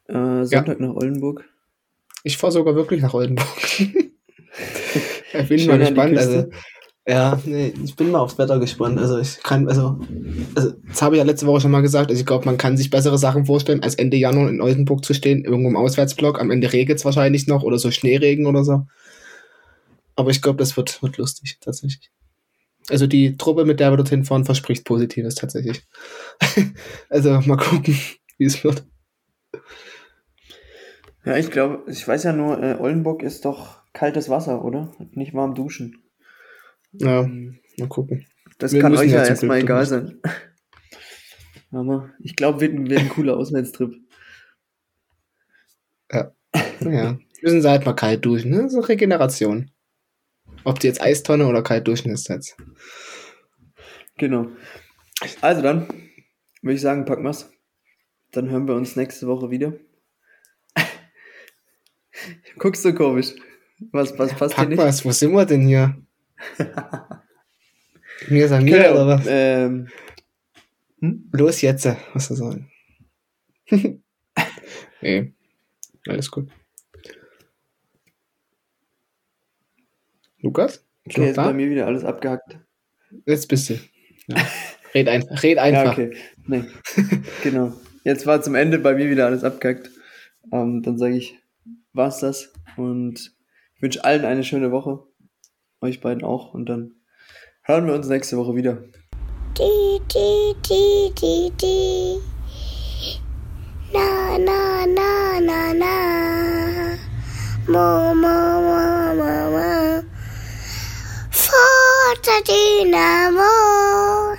Äh, Sonntag ja. nach Oldenburg. Ich fahre sogar wirklich nach Oldenburg. ich bin mal gespannt. Also, ja, nee, ich bin mal aufs Wetter gespannt. Also ich kann, also, also das habe ich ja letzte Woche schon mal gesagt. Also ich glaube, man kann sich bessere Sachen vorstellen, als Ende Januar in Oldenburg zu stehen, irgendwo im Auswärtsblock. Am Ende regnet es wahrscheinlich noch oder so Schneeregen oder so. Aber ich glaube, das wird, wird lustig, tatsächlich. Also die Truppe, mit der wir dorthin fahren, verspricht Positives tatsächlich. also mal gucken, wie es wird. Ja, ich glaube, ich weiß ja nur, äh, Oldenburg ist doch kaltes Wasser, oder? Nicht warm duschen. Ja, ähm, mal gucken. Das wir kann euch ja erstmal egal sein. Aber ich glaube, wird, wird ein cooler Auswärtstrip. Ja. Ja. Müssen sie halt mal kalt duschen, ne? So Regeneration. Ob die jetzt Eistonne oder kalt jetzt. Genau. Also dann würde ich sagen, packen wir's. Dann hören wir uns nächste Woche wieder. Guckst du komisch? Was, was passt Pack dir nicht? Was, wo sind wir denn hier? Mir mir genau, oder was? Ähm, hm? Los jetzt, was soll sagen? nee, alles gut. Lukas? Okay, jetzt da? bei mir wieder alles abgehackt. Jetzt bist du. Ja. Red, ein, red einfach. Ja, okay. Nee. genau. Jetzt war zum Ende bei mir wieder alles abgehackt. Ähm, dann sage ich, war's das. Und ich wünsche allen eine schöne Woche. Euch beiden auch. Und dann hören wir uns nächste Woche wieder. Die, die, die, die, die. Na, na, na, na, na. Mo, mo, mo, mo, mo. Portadina Voz.